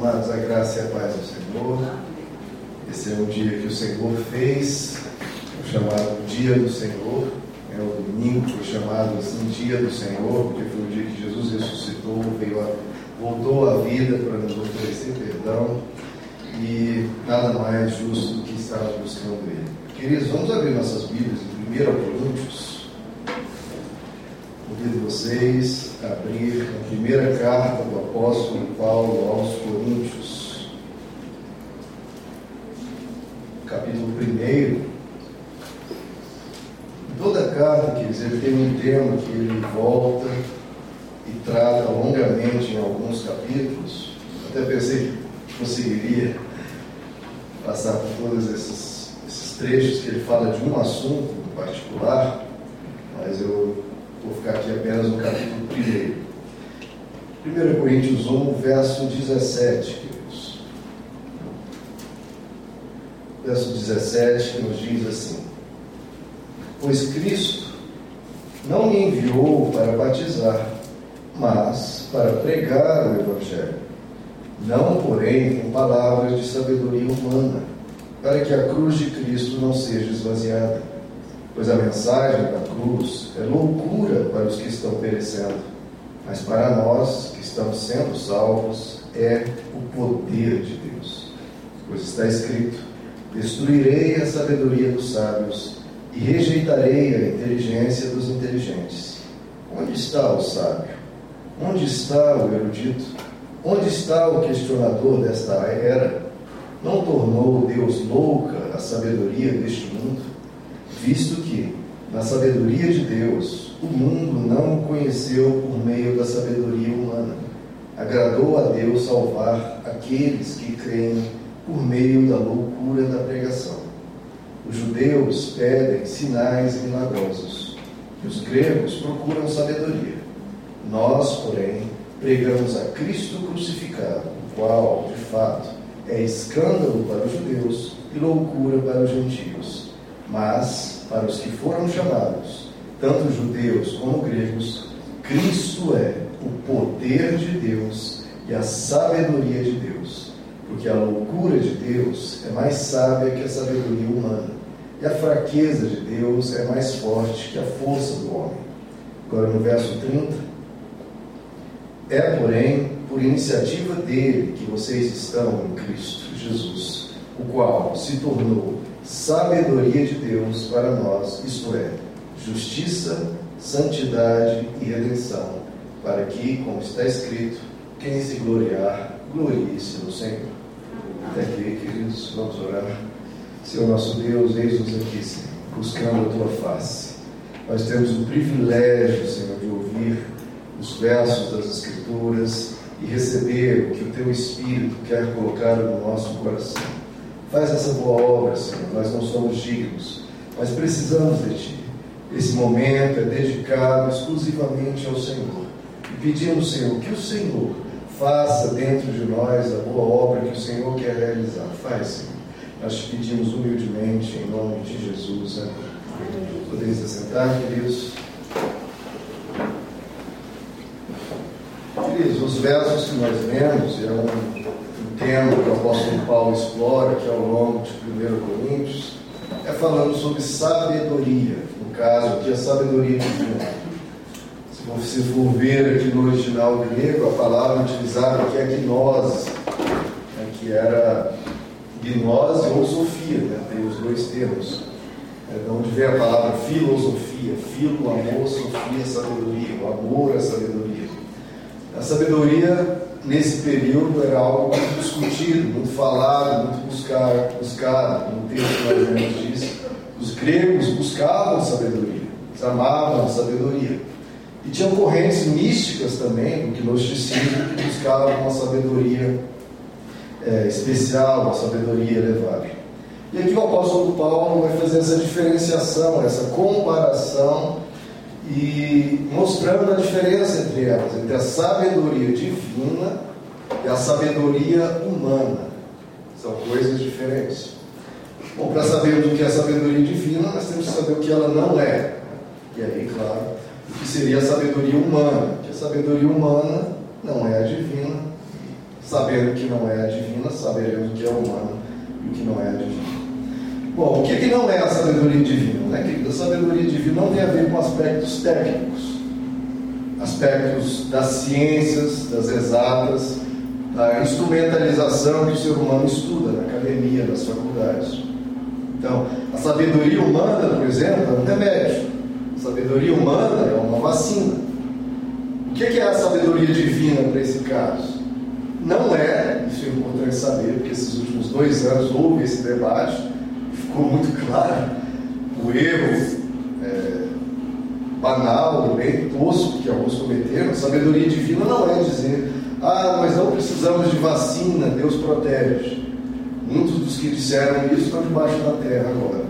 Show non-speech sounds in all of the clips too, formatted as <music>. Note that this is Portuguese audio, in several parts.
Amados, a graça e a paz do Senhor. Esse é o dia que o Senhor fez, o chamado Dia do Senhor. É o domingo chamado assim Dia do Senhor, porque foi o dia que Jesus ressuscitou, veio a, voltou à vida para nos oferecer perdão e nada mais justo do que estarmos buscando Ele. Queridos, vamos abrir nossas Bíblias em 1 Coríntios. Convido vocês a abrir a primeira carta do apóstolo Paulo aos Coríntios, capítulo 1. Toda a carta, dizer, ele tem um tema que ele volta e trata longamente em alguns capítulos. Até pensei que conseguiria passar por todos esses, esses trechos que ele fala de um assunto em particular, mas eu Vou ficar aqui apenas no capítulo 1. 1 Coríntios 1, verso 17, queridos. Verso 17 que nos diz assim: Pois Cristo não me enviou para batizar, mas para pregar o Evangelho, não, porém, com palavras de sabedoria humana, para que a cruz de Cristo não seja esvaziada pois a mensagem da cruz é loucura para os que estão perecendo, mas para nós que estamos sendo salvos é o poder de Deus. Pois está escrito: Destruirei a sabedoria dos sábios e rejeitarei a inteligência dos inteligentes. Onde está o sábio? Onde está o erudito? Onde está o questionador desta era? Não tornou Deus louca a sabedoria deste mundo? visto que, na sabedoria de Deus, o mundo não o conheceu por meio da sabedoria humana. Agradou a Deus salvar aqueles que creem por meio da loucura da pregação. Os judeus pedem sinais milagrosos, e os gregos procuram sabedoria. Nós, porém, pregamos a Cristo crucificado, o qual, de fato, é escândalo para os judeus e loucura para os gentios mas para os que foram chamados, tanto judeus como gregos, Cristo é o poder de Deus e a sabedoria de Deus, porque a loucura de Deus é mais sábia que a sabedoria humana, e a fraqueza de Deus é mais forte que a força do homem. Agora no verso 30, é, porém, por iniciativa dele que vocês estão em Cristo Jesus, o qual se tornou sabedoria de Deus para nós, isto é, justiça, santidade e redenção, para que, como está escrito, quem se gloriar, glorie-se no Senhor. Até aqui, queridos, vamos orar. Senhor nosso Deus, eis-nos aqui, Senhor, buscando a tua face. Nós temos o privilégio, Senhor, de ouvir os versos das Escrituras e receber o que o teu Espírito quer colocar no nosso coração. Faz essa boa obra, Senhor. Nós não somos dignos, mas precisamos de Ti. Esse momento é dedicado exclusivamente ao Senhor. E pedimos, Senhor, que o Senhor faça dentro de nós a boa obra que o Senhor quer realizar. Faz, Senhor. Nós te pedimos humildemente, em nome de Jesus. Amém. Podeis assentar, queridos. Queridos, os versos que nós lemos é um tema que o apóstolo Paulo explora aqui ao longo de 1 Coríntios, é falando sobre sabedoria, no caso aqui a sabedoria divina. Se for ver aqui no original grego, a palavra utilizada aqui é gnose, né, que era gnose ou sofia, né, tem os dois termos. É de onde vem a palavra filosofia, filo, amor, sofia, sabedoria, o amor é sabedoria. A sabedoria nesse período era algo muito discutido, muito falado, muito buscado. No texto mais ou menos diz, os gregos buscavam sabedoria, eles amavam sabedoria. E tinham correntes místicas também, no gnosticismo, que buscavam uma sabedoria é, especial, uma sabedoria elevada. E aqui o apóstolo Paulo vai fazer essa diferenciação, essa comparação e mostrando a diferença entre elas, entre a sabedoria divina e a sabedoria humana. São coisas diferentes. Bom, para sabermos o que é sabedoria divina, nós temos que saber o que ela não é. E aí, claro, o que seria a sabedoria humana. Que a sabedoria humana não é a divina. A sabendo que não é a divina, saberemos o que é humana e o que não é a divina. Bom, o que, que não é a sabedoria divina? Né, querido? A sabedoria divina não tem a ver com aspectos técnicos, aspectos das ciências, das exatas, da instrumentalização que o ser humano estuda na academia, nas faculdades. Então, a sabedoria humana, por exemplo, é um remédio. A sabedoria humana é uma vacina. O que é a sabedoria divina para esse caso? Não é, isso é importante saber, porque esses últimos dois anos houve esse debate, ficou muito claro o erro é, banal bem tosco que alguns cometeram. Sabedoria divina não é dizer, ah, mas não precisamos de vacina, Deus protege. Muitos dos que disseram isso estão debaixo da terra agora.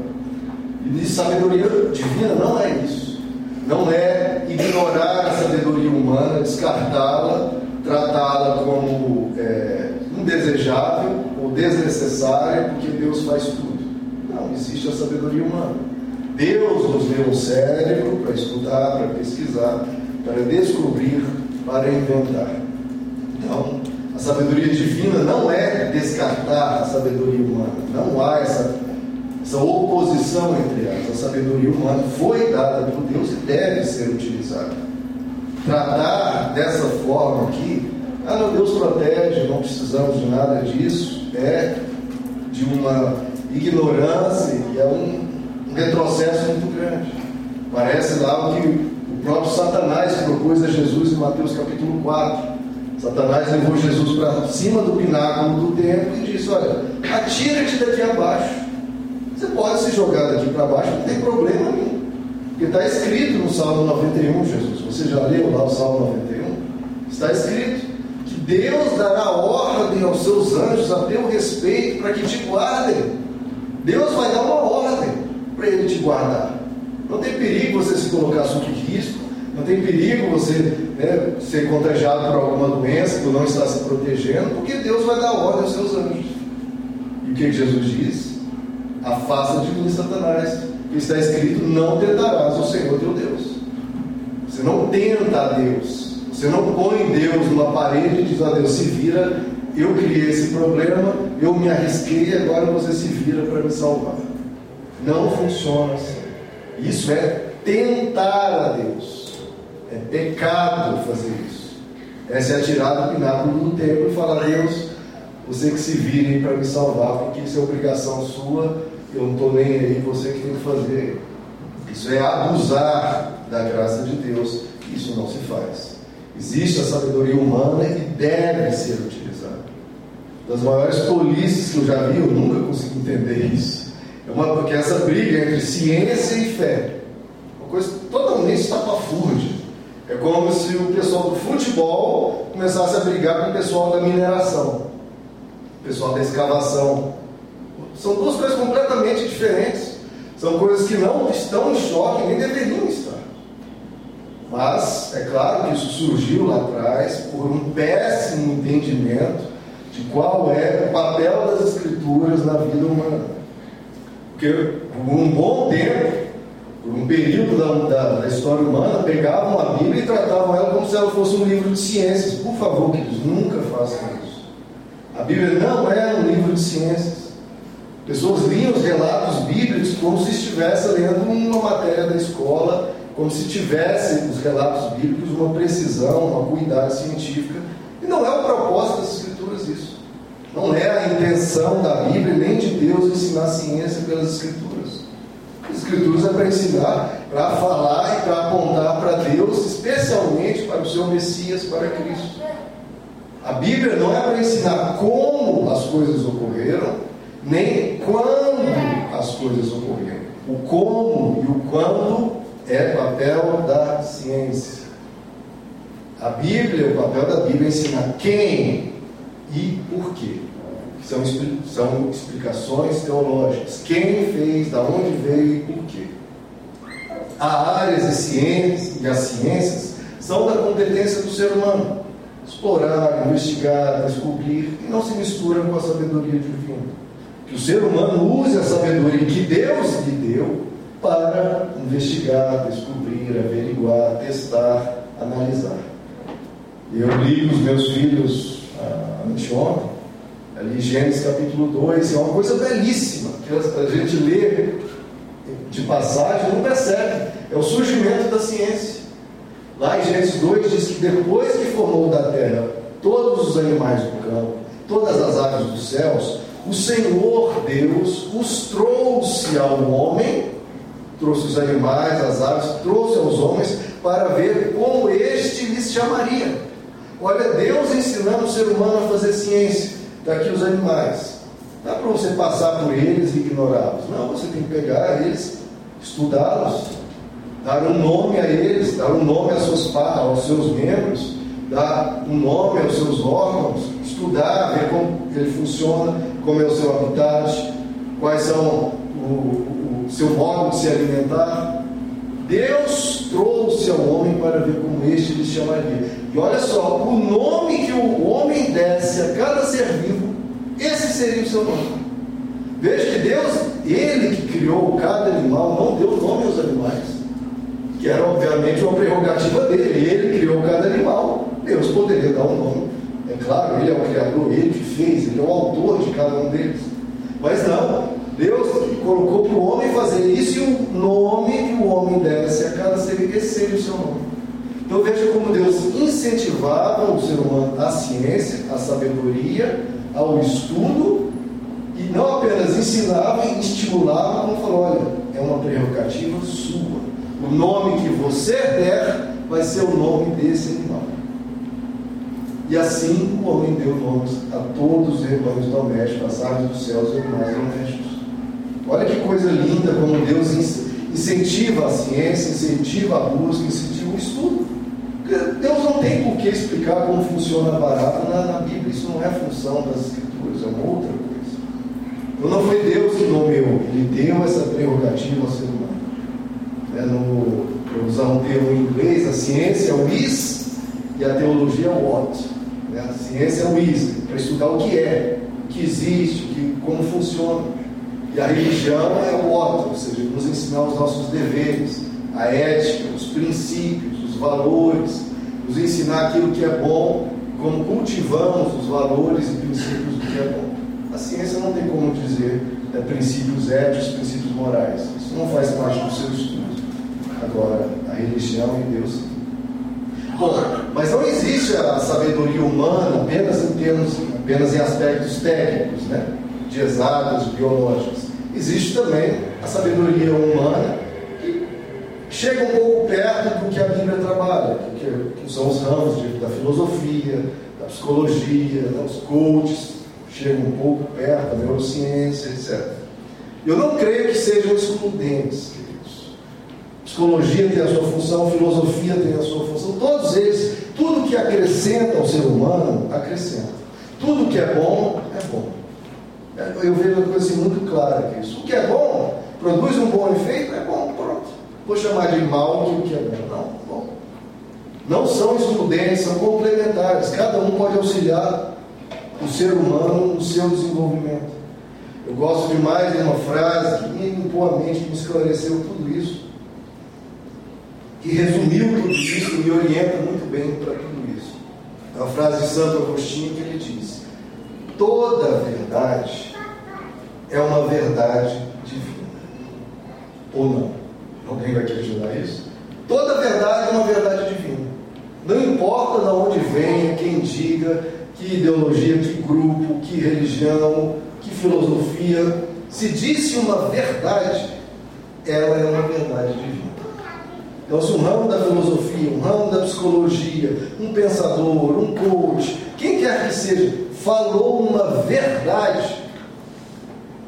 E sabedoria divina não é isso. Não é ignorar a sabedoria humana, descartá-la, tratá-la como é, indesejável ou desnecessária, porque Deus faz tudo. Existe a sabedoria humana. Deus nos deu um cérebro para estudar, para pesquisar, para descobrir, para inventar. Então, a sabedoria divina não é descartar a sabedoria humana. Não há essa, essa oposição entre elas. A sabedoria humana foi dada por Deus e deve ser utilizada. Tratar dessa forma aqui, ah, não, Deus protege, não precisamos de nada disso, é de uma ignorância e é um, um retrocesso muito grande. Parece lá o que o próprio Satanás propôs a Jesus em Mateus capítulo 4 Satanás levou Jesus para cima do pináculo do templo e disse: Olha, atira-te daqui abaixo. Você pode se jogar daqui para baixo, não tem problema nenhum. Porque está escrito no Salmo 91, Jesus. Você já leu lá o Salmo 91? Está escrito que Deus dará ordem aos seus anjos a teu respeito para que te guardem. Deus vai dar uma ordem para ele te guardar. Não tem perigo você se colocar sob risco não tem perigo você né, ser contagiado por alguma doença, por não estar se protegendo, porque Deus vai dar ordem aos seus anjos. E o que Jesus diz? Afasta de mim, Satanás. Porque está escrito: Não tentarás o Senhor teu Deus. Você não tenta a Deus. Você não põe Deus numa parede e diz a Deus: Se vira, eu criei esse problema, eu me arrisquei, agora você se vira para me salvar. Não funciona assim. Isso é tentar a Deus. É pecado fazer isso. É se atirar do pináculo do templo e falar, Deus, você que se vire para me salvar, porque isso é obrigação sua, eu não estou nem aí, você que tem que fazer. Isso é abusar da graça de Deus, isso não se faz. Existe a sabedoria humana e deve ser utilizada. Das maiores tolices que eu já vi, eu nunca consegui entender isso. É uma, porque essa briga entre ciência e fé, uma coisa totalmente estapafúrdia. É como se o pessoal do futebol começasse a brigar com o pessoal da mineração, o pessoal da escavação. São duas coisas completamente diferentes. São coisas que não estão em choque, nem deveriam estar. Mas é claro que isso surgiu lá atrás por um péssimo entendimento de qual é o papel das escrituras na vida humana. Porque por um bom tempo por um período da, da, da, história humana, pegavam a Bíblia e tratavam ela como se ela fosse um livro de ciências. Por favor, queridos, nunca façam isso. A Bíblia não é um livro de ciências. Pessoas liam os relatos bíblicos como se estivesse lendo uma matéria da escola, como se tivesse os relatos bíblicos uma precisão, uma cuidade científica. E não é o propósito das Escrituras isso. Não é a intenção da Bíblia nem de Deus ensinar ciência pelas Escrituras. As Escrituras é para ensinar, para falar e para apontar para Deus, especialmente para o seu Messias, para Cristo. A Bíblia não é para ensinar como as coisas ocorreram, nem quando as coisas ocorreram. O como e o quando é papel da ciência. A Bíblia, o papel da Bíblia é ensinar quem e por quê são, são explicações teológicas. Quem fez, da onde veio e por quê. Há áreas e ciências, e as ciências são da competência do ser humano. Explorar, investigar, descobrir, e não se misturam com a sabedoria divina. Que o ser humano use a sabedoria que Deus lhe deu para investigar, descobrir, averiguar, testar, analisar. Eu li os meus filhos ah, anteontem, ali Gênesis capítulo 2, é uma coisa belíssima, que a gente lê de passagem não percebe. É o surgimento da ciência. Lá em Gênesis 2 diz que depois que formou da terra todos os animais do campo, todas as aves dos céus, o Senhor Deus os trouxe ao homem, trouxe os animais, as aves, trouxe aos homens para ver como este lhes chamaria. Olha, Deus ensinando o ser humano a fazer ciência. Daqui os animais. Não dá para você passar por eles e ignorá-los. Não, você tem que pegar eles, estudá-los, dar um nome a eles, dar um nome às suas, aos seus membros, dar um nome aos seus órgãos, estudar, ver como ele funciona, como é o seu habitat, quais são o, o seu modo de se alimentar. Deus trouxe ao homem para ver como este lhe chamaria. E olha só, o nome que o homem desse a cada ser vivo, esse seria o seu nome. Veja que Deus, Ele que criou cada animal, não deu nome aos animais, que era obviamente uma prerrogativa dele. Ele criou cada animal, Deus poderia dar um nome. É claro, Ele é o Criador, Ele que fez, Ele é o autor de cada um deles. Mas não, Deus colocou para o homem fazer isso e o nome que o homem desse a cada ser, esse o seu nome. Então veja como Deus incentivava o ser humano à ciência, à sabedoria, ao estudo, e não apenas ensinava e estimulava, como falou, olha, é uma prerrogativa sua. O nome que você der vai ser o nome desse animal. E assim o homem deu nomes a todos os rebanhos domésticos, as aves dos céus e animais domésticos. Olha que coisa linda como Deus incentiva a ciência, incentiva a busca, incentiva o estudo. Deus não tem por que explicar como funciona a barata na, na Bíblia, isso não é função das Escrituras, é uma outra coisa. Então não foi Deus que nomeou, Ele deu essa prerrogativa ao ser humano. É no, para usar um termo em inglês, a ciência é o is e a teologia é o what. Né? A ciência é o is, para estudar o que é, o que existe, o que, como funciona. E a religião é o outro, ou seja, nos ensinar os nossos deveres, a ética, os princípios, os valores, nos ensinar aquilo que é bom, como cultivamos os valores e princípios do que é bom. A ciência não tem como dizer é, princípios éticos, princípios morais. Isso não faz parte do seu estudo. Agora, a religião e Deus. Bom, mas não existe a sabedoria humana apenas em termos, apenas em aspectos técnicos, né? De exatas, biológicas existe também a sabedoria humana que chega um pouco perto do que a Bíblia trabalha, que, que são os ramos de, da filosofia, da psicologia, dos coaches, chegam um pouco perto da neurociência, etc. Eu não creio que sejam excludentes, queridos. Psicologia tem a sua função, filosofia tem a sua função, todos eles, tudo que acrescenta ao ser humano, acrescenta. Tudo que é bom, é bom. Eu vejo uma coisa assim muito clara aqui. Isso. O que é bom, produz um bom efeito, é bom, pronto. Vou chamar de mal o que é bom. Não, bom. Não são excludentes, são complementares. Cada um pode auxiliar o ser humano no seu desenvolvimento. Eu gosto demais de uma frase que me limpou a mente, me esclareceu tudo isso, que resumiu tudo isso me orienta muito bem para tudo isso. É uma frase de Santo Agostinho que ele diz: Toda verdade é uma verdade divina. Ou não? Alguém vai questionar isso? Toda verdade é uma verdade divina. Não importa de onde venha, quem diga, que ideologia, que grupo, que religião, que filosofia, se disse uma verdade, ela é uma verdade divina. Então, se um ramo da filosofia, um ramo da psicologia, um pensador, um coach, quem quer que seja, falou uma verdade,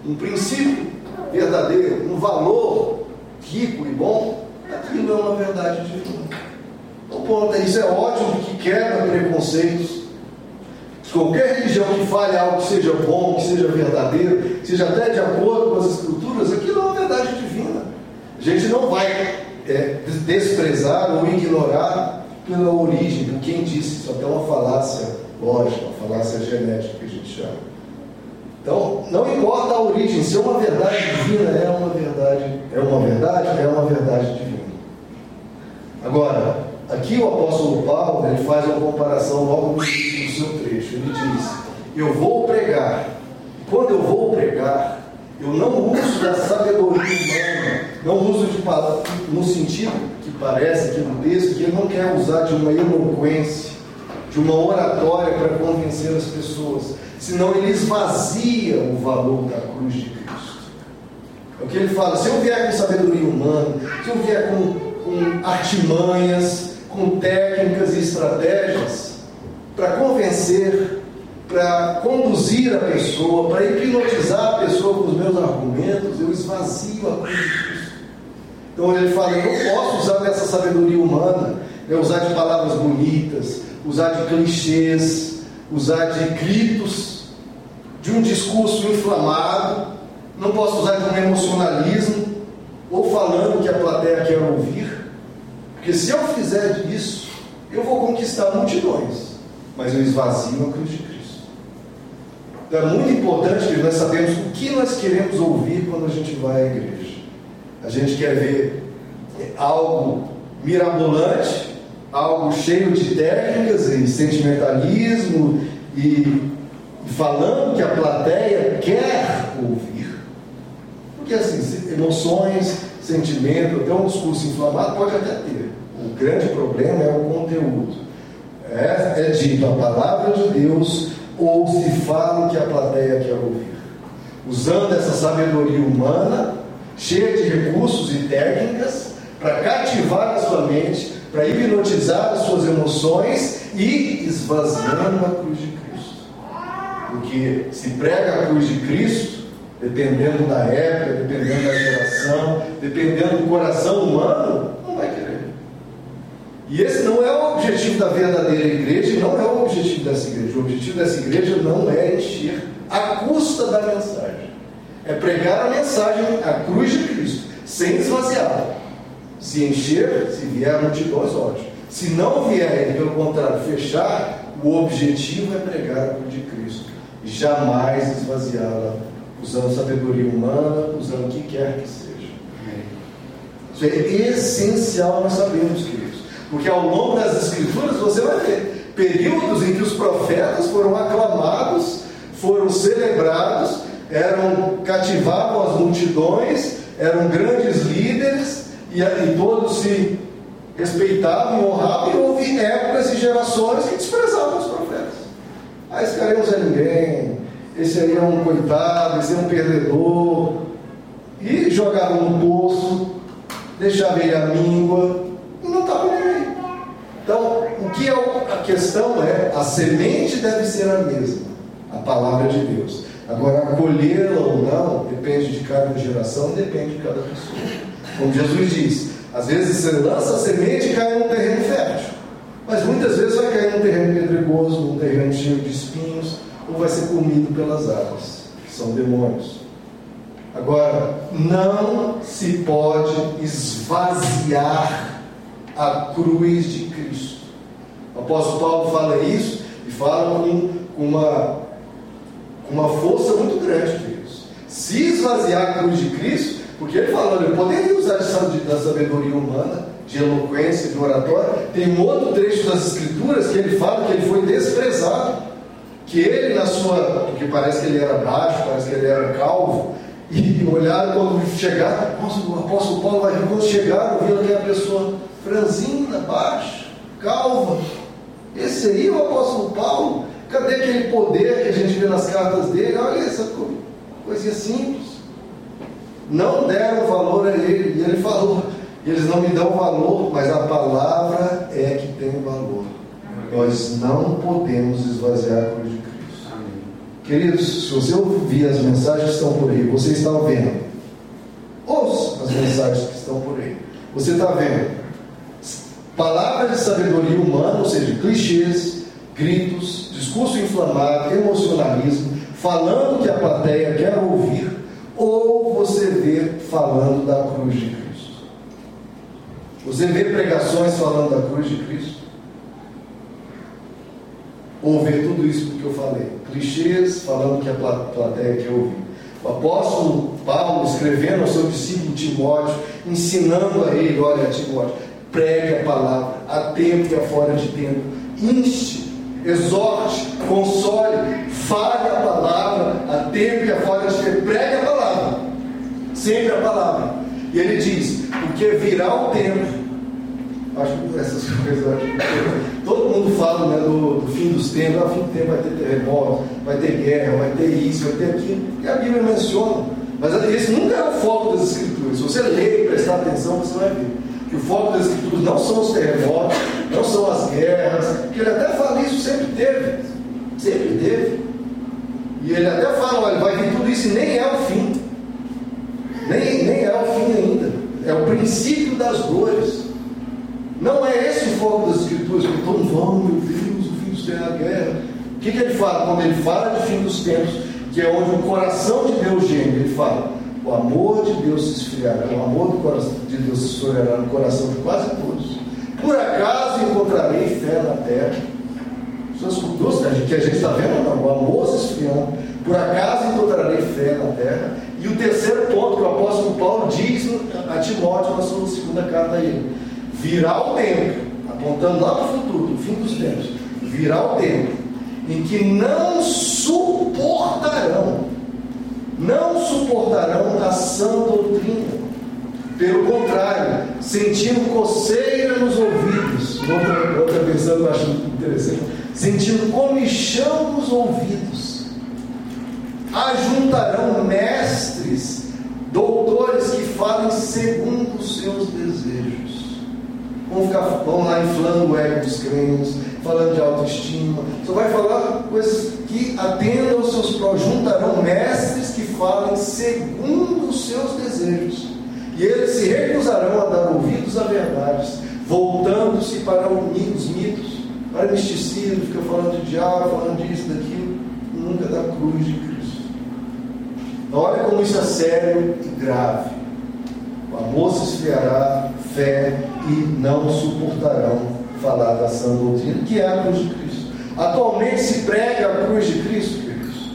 um princípio verdadeiro, um valor rico e bom, aquilo é uma verdade divina. Então, ponto, isso é ótimo que quebra preconceitos. Qualquer religião que fale algo que seja bom, que seja verdadeiro, seja até de acordo com as escrituras, aquilo é uma verdade divina. A gente não vai é, desprezar ou ignorar pela origem, por quem disse isso, até uma falácia lógica, uma falácia genética que a gente chama. Então, não importa a origem, se é uma verdade divina, é uma verdade, é uma verdade, é uma verdade divina. Agora, aqui o apóstolo Paulo ele faz uma comparação logo no início do seu trecho. Ele diz: eu vou pregar. Quando eu vou pregar, eu não uso da sabedoria humana, não uso de palavra, no sentido que parece aqui no texto, que ele não quer usar de uma eloquência, de uma oratória para convencer as pessoas, senão ele esvazia o valor da cruz de Cristo. É o que ele fala: se eu vier com sabedoria humana, se eu vier com, com artimanhas, com técnicas e estratégias para convencer, para conduzir a pessoa, para hipnotizar a pessoa com os meus argumentos, eu esvazio a cruz de Cristo. Então ele fala: eu não posso usar dessa sabedoria humana, né, usar de palavras bonitas, usar de clichês, usar de gritos, de um discurso inflamado, não posso usar de um emocionalismo, ou falando que a plateia quer ouvir, porque se eu fizer isso, eu vou conquistar multidões, mas eu esvazio a cruz de Cristo. Então é muito importante que nós sabemos o que nós queremos ouvir quando a gente vai à igreja. A gente quer ver algo mirabolante, algo cheio de técnicas e sentimentalismo e falando que a plateia quer ouvir. Porque assim, emoções, sentimento, até um discurso inflamado pode até ter. O grande problema é o conteúdo. É, é dito a palavra de Deus ou se fala que a plateia quer ouvir. Usando essa sabedoria humana, cheia de recursos e técnicas, para cativar a sua mente, para hipnotizar as suas emoções e esvaziando a cruz de Cristo. Porque se prega a cruz de Cristo, dependendo da época, dependendo da geração, dependendo do coração humano, não vai querer. E esse não é o objetivo da verdadeira igreja, não é o objetivo dessa igreja. O objetivo dessa igreja não é encher a custa da mensagem. É pregar a mensagem, a cruz de Cristo, sem esvaziá-la. Se encher, se vier multidões, ótimo. Se não vier, pelo contrário, fechar, o objetivo é pregar a cruz de Cristo. Jamais esvaziá-la, usando sabedoria humana, usando o que quer que seja. Isso é essencial nós sabemos, queridos. Porque ao longo das Escrituras você vai ver períodos em que os profetas foram aclamados, foram celebrados, eram cativavam as multidões, eram grandes líderes e, e todos se respeitavam e honravam, e houve épocas e gerações que desprezavam os profetas. Ah, esse cara não é ninguém, esse aí é um coitado, esse é um perdedor. E jogavam no poço, deixavam ele à míngua, e não estavam nem aí. Então, o que é a questão é, a semente deve ser a mesma, a palavra de Deus. Agora, acolhê-la ou não, depende de cada geração, depende de cada pessoa. Como Jesus diz, às vezes você lança a semente e cai num terreno fértil. Mas muitas vezes vai cair num terreno pedregoso, num terreno cheio de espinhos, ou vai ser comido pelas aves, que são demônios. Agora, não se pode esvaziar a cruz de Cristo. O apóstolo Paulo fala isso e fala com uma, uma força muito grande, queridos. Se esvaziar a cruz de Cristo, porque ele fala, olha, eu poderia usar da sabedoria humana, de eloquência, de oratória. Tem um outro trecho das Escrituras que ele fala que ele foi desprezado. Que ele, na sua. Porque parece que ele era baixo, parece que ele era calvo. E <laughs> olharam quando chegaram, o apóstolo Paulo vai quando chegaram, viram que a pessoa franzina, baixa, calva. Esse aí, o apóstolo Paulo, cadê aquele poder que a gente vê nas cartas dele? Olha essa coisinha simples não deram valor a ele. E ele falou: eles não me dão valor, mas a palavra é que tem valor. Nós não podemos esvaziar a cruz de Cristo. Queridos, se você ouvir as mensagens que estão por aí, você está vendo. Ouça as mensagens que estão por aí. Você está vendo palavras de sabedoria humana, ou seja, clichês, gritos, discurso inflamado, emocionalismo, falando que a plateia quer ouvir, ou você vê falando da cruz de Cristo? Você vê pregações falando da cruz de Cristo? Ou vê tudo isso que eu falei? Clichês falando que a plateia quer ouvir. O apóstolo Paulo escrevendo ao seu discípulo Timóteo, ensinando a ele: olha, Timóteo, pregue a palavra, a tempo e a fora de tempo, inste, exorte, console, fale a palavra, a tempo e a fora de tempo, pregue a palavra, sempre a palavra. E ele diz: porque virá o tempo. Acho que essas <laughs> coisas. Todo mundo fala né, do, do fim dos tempos, ah, fim do tempo vai ter terremoto, vai ter guerra, vai ter isso, vai ter aquilo. E a Bíblia menciona. Mas esse nunca é o foco das Escrituras. Se você ler e prestar atenção, você vai ver que o foco das Escrituras não são os terremotos, não são as guerras, que ele até fala isso, sempre teve. Sempre teve. E ele até fala, olha, vai vir tudo isso e nem é o fim. Nem, nem é o fim ainda. É o princípio das dores. Não é esse o foco das Escrituras, então vão, meu Deus, o fim dos tempos, a guerra. O que, que ele fala? Quando ele fala de fim dos tempos, que é onde o coração de Deus geme, ele fala: o amor de Deus se esfriará, o amor de Deus se esfriará no coração de quase todos. Por acaso encontrarei fé na terra? As culturas que a gente está vendo, não, o amor se esfriando. Por acaso encontrarei fé na terra? E o terceiro ponto que o apóstolo Paulo diz a Timóteo na sua segunda carta a ele: virá o tempo, apontando lá para o futuro, no fim dos tempos, virá o tempo em que não suportarão, não suportarão a sã doutrina. Pelo contrário, sentindo coceira nos ouvidos, outra, outra versão que eu acho interessante, sentindo comichão nos ouvidos, ajuntarão mestres, doutores que falem segundo os seus desejos. Vão, ficar, vão lá inflando o ego dos crentes, falando de autoestima. Só vai falar coisas que atendam aos seus prós. Juntarão mestres que falem segundo os seus desejos. E eles se recusarão a dar ouvidos a verdades, voltando-se para os mitos, para misticismo, fica falando de diabo, falando disso, daquilo, nunca da cruz de Cristo. Olha como isso é sério e grave. O amor se esfriará, fé e não suportarão falar da sã doutrina, que é a cruz de Cristo. Atualmente se prega a cruz de Cristo, queridos.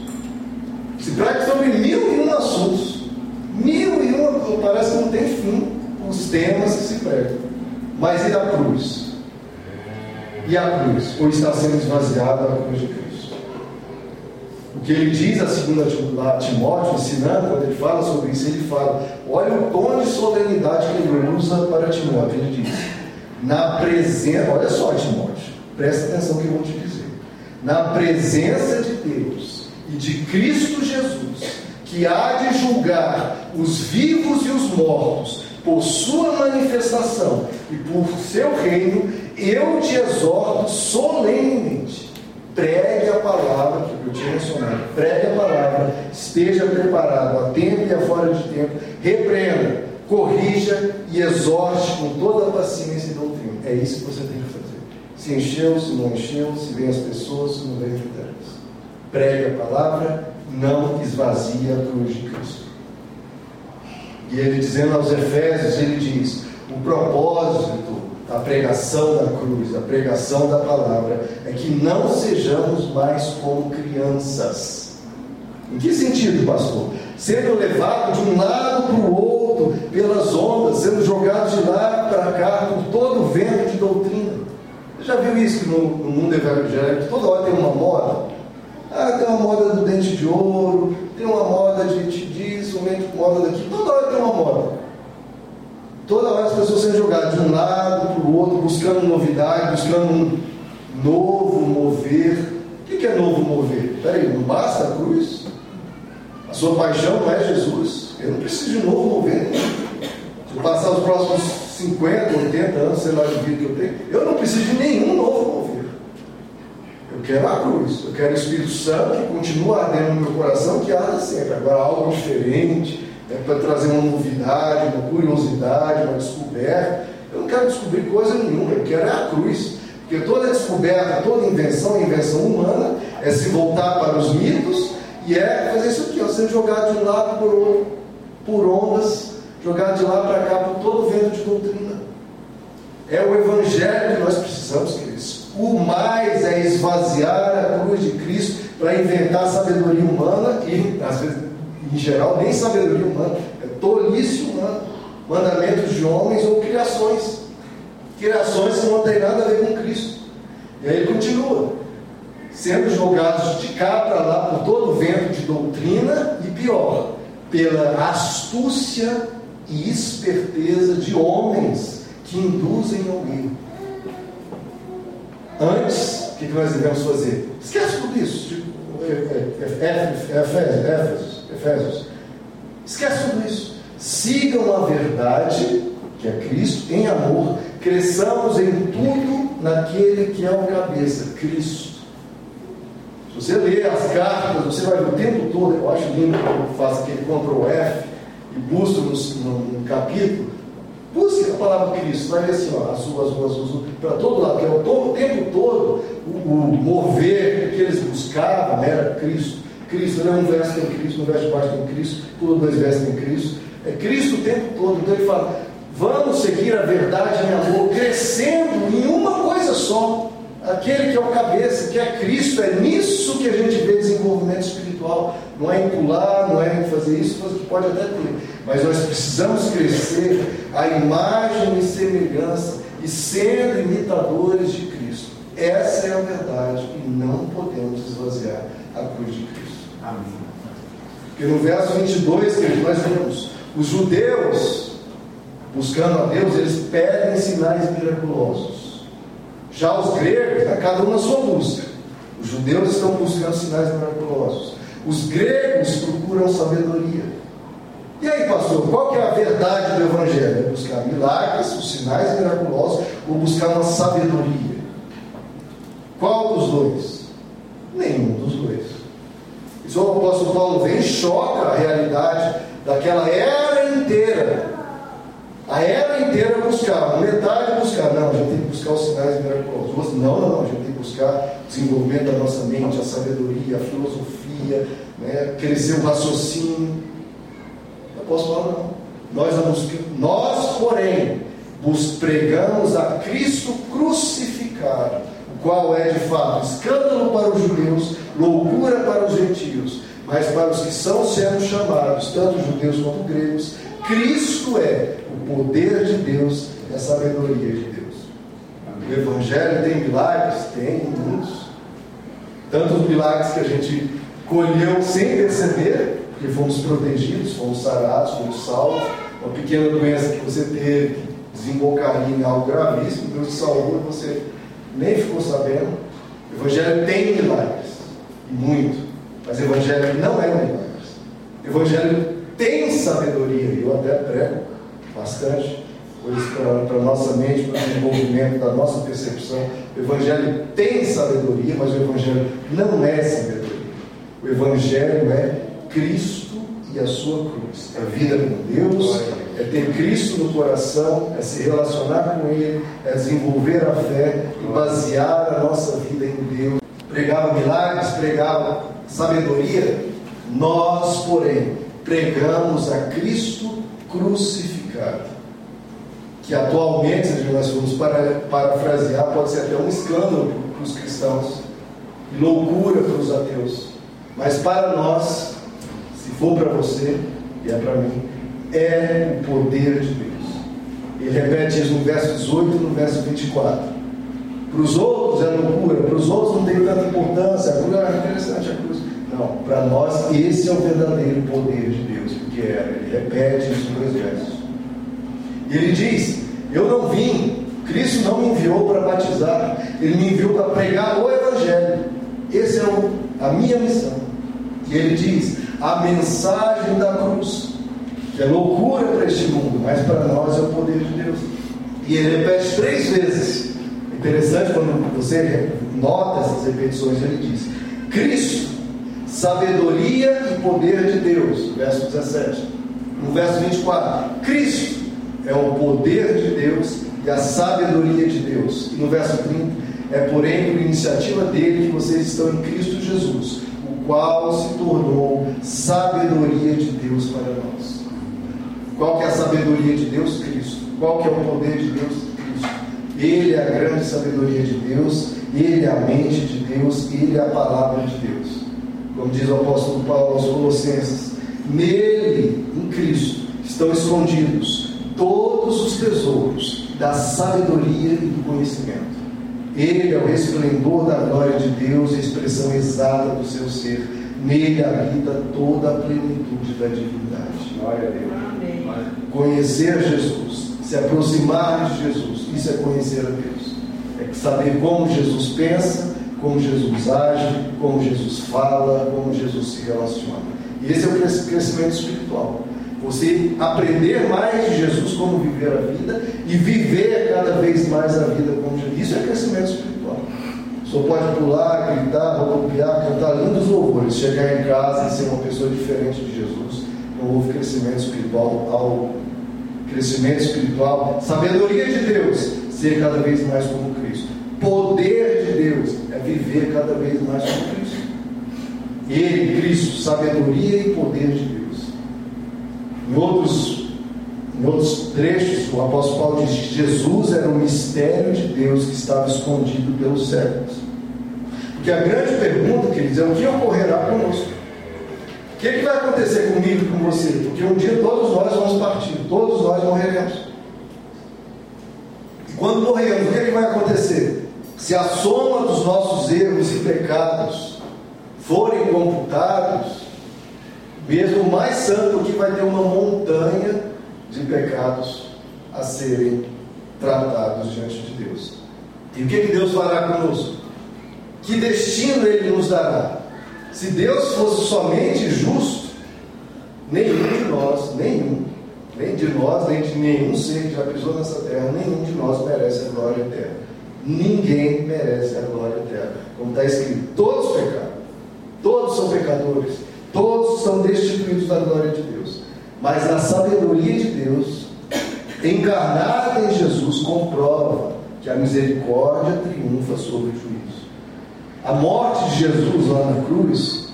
Se prega sobre mil e um assuntos. Mil e um, parece que não tem fim os temas que se pregam. Mas e da cruz? E a cruz? Ou está sendo esvaziada a cruz de Cristo? O que ele diz a segunda Timóteo, ensinando, quando ele fala sobre isso, ele fala: olha o tom de solenidade que ele usa para Timóteo. Ele diz: na presença, olha só, Timóteo, presta atenção que eu vou te dizer. Na presença de Deus e de Cristo Jesus, que há de julgar os vivos e os mortos por sua manifestação e por seu reino, eu te exorto solenemente pregue a palavra, que eu tinha mencionado, pregue a palavra, esteja preparado a tempo e a fora de tempo, repreenda, corrija e exorte com toda a paciência e doutrina. É isso que você tem que fazer. Se encheu, se não encheu, se vem as pessoas, se não vem as ideias. Pregue a palavra, não esvazie a cruz de Cristo. E ele dizendo aos Efésios, ele diz: o propósito a pregação da cruz, a pregação da palavra, é que não sejamos mais como crianças. Em que sentido, pastor? Sendo levado de um lado para o outro pelas ondas, sendo jogado de lá para cá por todo o vento de doutrina. Você já viu isso no, no mundo evangélico? Toda hora tem uma moda. Ah, tem uma moda do dente de ouro, tem uma moda de, de disso, uma moda daqui. Toda hora tem uma moda. Toda hora as pessoas sendo jogadas de um lado para o outro, buscando novidade, buscando um novo mover. O que é novo mover? Peraí, não basta a cruz? A sua paixão não é Jesus? Eu não preciso de novo mover. Se eu passar os próximos 50, 80 anos, sei lá de vida que eu tenho, eu não preciso de nenhum novo mover. Eu quero a cruz, eu quero o Espírito Santo que continua ardendo no meu coração, que arda sempre. Agora algo diferente é para trazer uma novidade, uma curiosidade, uma descoberta. Eu não quero descobrir coisa nenhuma, eu quero é a cruz. Porque toda descoberta, toda invenção, invenção humana, é se voltar para os mitos e é fazer isso aqui, ó, sendo jogado de um lado por outro, por ondas, jogado de lá para cá por todo vento de doutrina. É o evangelho que nós precisamos. O mais é esvaziar a cruz de Cristo para inventar sabedoria humana e, às vezes, em geral, nem sabedoria humana, é tolice humana, mandamentos de homens ou criações, criações que não têm nada a ver com Cristo. E aí ele continua, sendo jogados de cá para lá por todo o vento de doutrina e pior, pela astúcia e esperteza de homens que induzem ao erro. Antes, o que nós devemos fazer? Esquece tudo isso. Tipo, Efésios, Efésios. Esquece tudo isso. Sigam a verdade, que é Cristo, em amor. Cresçamos em tudo naquele que é o cabeça, Cristo. Se você ler as cartas, você vai ver o tempo todo, eu acho lindo quando faz aquele Ctrl F e busca no, no capítulo, busque a palavra Cristo, vai ver assim, ó, azul, azul, azul, azul, para todo lado, que é o, todo, o tempo todo, o, o, mover que eles buscavam era Cristo. Cristo, não é um verso tem Cristo, no verso baixo tem Cristo, todos dois versos tem Cristo. É Cristo o tempo todo. Então ele fala, vamos seguir a verdade em amor, crescendo em uma coisa só aquele que é o cabeça, que é Cristo, é nisso que a gente vê desenvolvimento espiritual. Não é em pular, não é em fazer isso, que pode até ter. Mas nós precisamos crescer a imagem e semelhança e sendo imitadores de Cristo. Essa é a verdade e não podemos esvaziar a cruz de Cristo. Amém. Porque no verso 22 que nós vemos, os judeus, buscando a Deus, eles pedem sinais miraculosos. Já os gregos, né, cada um na sua busca. Os judeus estão buscando sinais miraculosos. Os gregos procuram sabedoria. E aí, pastor, qual que é a verdade do Evangelho? Buscar milagres, os sinais miraculosos, ou buscar uma sabedoria? Qual dos dois? Nenhum dos dois. Isso o apóstolo Paulo vem e choca a realidade daquela era inteira a era inteira buscava, metade buscar, não, a gente tem que buscar os sinais miraculosos. Não, não, não, a gente tem que buscar o desenvolvimento da nossa mente, a sabedoria, a filosofia, né, crescer o raciocínio. Eu posso falar, não. Nós, nós porém, pregamos a Cristo crucificado, o qual é de fato escândalo para os judeus, loucura para os gentios, mas para os que são sendo chamados, tanto judeus quanto gregos, Cristo é o poder de Deus e a sabedoria de Deus. O Evangelho tem milagres? Tem muitos. Tantos milagres que a gente colheu sem perceber, porque fomos protegidos, fomos sarados, fomos salvos. Uma pequena doença que você teve desembocaria em algo gravíssimo, Deus salvou e você nem ficou sabendo. O Evangelho tem milagres, e muito, mas o Evangelho não é milagres. O Evangelho tem sabedoria, eu até prego bastante coisas para a nossa mente, para o desenvolvimento da nossa percepção. O Evangelho tem sabedoria, mas o Evangelho não é sabedoria. O Evangelho é Cristo e a sua cruz. É a vida com Deus, é ter Cristo no coração, é se relacionar com Ele, é desenvolver a fé e basear a nossa vida em Deus. Pregava milagres, pregava sabedoria. Nós, porém, pregamos a Cristo crucificado. Que atualmente, se nós formos para, parafrasear, pode ser até um escândalo para os cristãos loucura para os ateus. Mas para nós, se for para você e é para mim, é o poder de Deus. Ele repete isso no verso 18 e no verso 24. Para os outros é loucura, para os outros não tem tanta importância, a é interessante a cruz. Não, para nós esse é o verdadeiro poder de Deus, porque é, ele repete isso nos versos. E ele diz: Eu não vim, Cristo não me enviou para batizar, ele me enviou para pregar o Evangelho. Essa é o, a minha missão. E ele diz: A mensagem da cruz, que é loucura para este mundo, mas para nós é o poder de Deus. E ele repete três vezes. Interessante quando você nota essas repetições, ele diz: Cristo sabedoria e poder de Deus, verso 17. No verso 24, Cristo é o poder de Deus e a sabedoria de Deus. E no verso 30, é porém por iniciativa dele que vocês estão em Cristo Jesus, o qual se tornou sabedoria de Deus para nós. Qual que é a sabedoria de Deus? Cristo. Qual que é o poder de Deus? Cristo. Ele é a grande sabedoria de Deus, ele é a mente de Deus, ele é a palavra de Deus como diz o apóstolo Paulo aos Colossenses, nele, em Cristo, estão escondidos todos os tesouros da sabedoria e do conhecimento. Ele é o resplendor da glória de Deus e a expressão exata do seu ser. Nele habita toda a plenitude da divindade. Glória a Deus. Amém. Conhecer Jesus, se aproximar de Jesus, isso é conhecer a Deus. É saber como Jesus pensa, como Jesus age, como Jesus fala, como Jesus se relaciona. E esse é o crescimento espiritual. Você aprender mais de Jesus, como viver a vida, e viver cada vez mais a vida como Jesus. Isso é crescimento espiritual. Só pode pular, gritar, rodopiar, cantar lindos louvores, chegar em casa e ser uma pessoa diferente de Jesus. Não houve crescimento espiritual ao crescimento espiritual, sabedoria de Deus, ser cada vez mais como Cristo. Poder de é viver cada vez mais como Cristo. Ele, Cristo, sabedoria e poder de Deus. Em outros, em outros trechos, o apóstolo Paulo diz que Jesus era o mistério de Deus que estava escondido pelos séculos. Porque a grande pergunta, queridos, é o que ocorrerá conosco? O que, é que vai acontecer comigo e com você? Porque um dia todos nós vamos partir, todos nós morreremos. E quando morrermos, o que, é que vai acontecer? Se a soma dos nossos erros e pecados forem computados, mesmo o mais santo que vai ter uma montanha de pecados a serem tratados diante de Deus. E o que, que Deus fará conosco? Que destino Ele nos dará? Se Deus fosse somente justo, nenhum de nós, nenhum, nem de nós, nem de nenhum ser que já pisou nessa terra, nenhum de nós merece a glória eterna. Ninguém merece a glória eterna. Como está escrito, todos pecaram, todos são pecadores Todos são destituídos da glória de Deus. Mas a sabedoria de Deus, encarnada em Jesus, comprova que a misericórdia triunfa sobre o juízo. A morte de Jesus lá na cruz,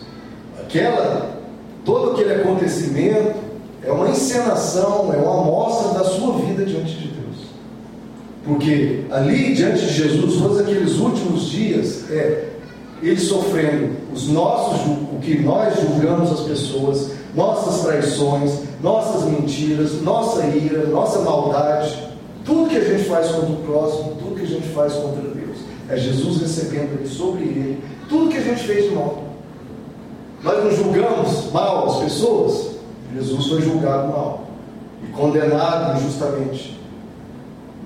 aquela, todo aquele acontecimento, é uma encenação, é uma amostra da sua vida diante de Deus. Porque ali diante de Jesus, todos aqueles últimos dias, é ele sofrendo os nossos, o que nós julgamos as pessoas, nossas traições, nossas mentiras, nossa ira, nossa maldade, tudo que a gente faz contra o próximo, tudo que a gente faz contra Deus. É Jesus recebendo sobre ele tudo que a gente fez de mal. Nós não julgamos mal as pessoas, Jesus foi julgado mal e condenado injustamente.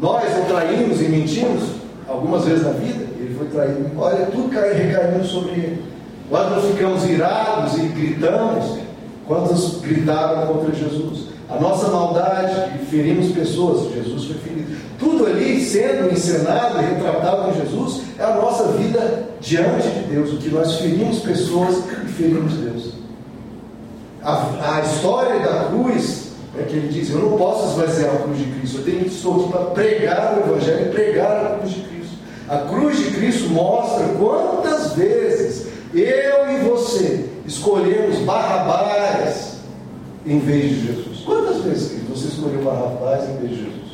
Nós não traímos e mentimos algumas vezes na vida, foi traído. Olha, tudo cai, recaindo sobre ele. Nós ficamos irados e gritamos. Quantos gritaram contra Jesus? A nossa maldade, ferimos pessoas, Jesus foi ferido. Tudo ali sendo encenado e retratado em Jesus é a nossa vida diante de Deus, o que nós ferimos pessoas e ferimos Deus. A, a história da cruz é que ele diz: Eu não posso esvaziar a cruz de Cristo, eu tenho que estar aqui para pregar o Evangelho pregar a cruz de Cristo. A cruz de Cristo mostra quantas vezes eu e você escolhemos Barrabás em vez de Jesus. Quantas vezes você escolheu Barrabás em vez de Jesus?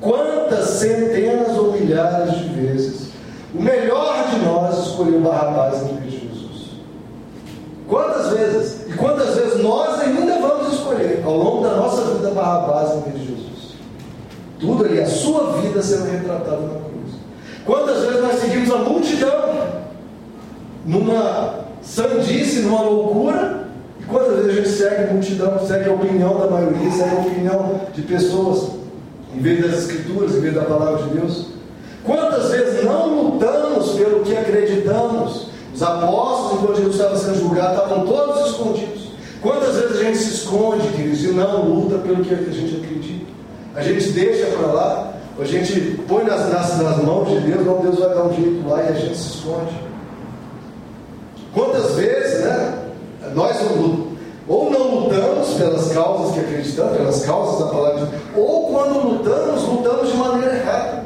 Quantas centenas ou milhares de vezes o melhor de nós escolheu Barrabás em vez de Jesus? Quantas vezes? E quantas vezes nós ainda vamos escolher ao longo da nossa vida Barrabás em vez de Jesus? Tudo ali, a sua vida sendo retratada na cruz. Quantas vezes nós seguimos a multidão numa sandice, numa loucura, e quantas vezes a gente segue a multidão, segue a opinião da maioria, segue a opinião de pessoas, em vez das escrituras, em vez da palavra de Deus? Quantas vezes não lutamos pelo que acreditamos? Os apóstolos, enquanto Jesus estava sendo julgado, estavam todos escondidos. Quantas vezes a gente se esconde, queridos, e não luta pelo que a gente acredita? A gente deixa para lá a gente põe nas, nas, nas mãos de Deus, não, Deus vai dar um jeito lá e a gente se esconde. Quantas vezes, né? Nós ou não lutamos pelas causas que acreditamos, pelas causas da palavra de Deus, ou quando lutamos, lutamos de maneira errada.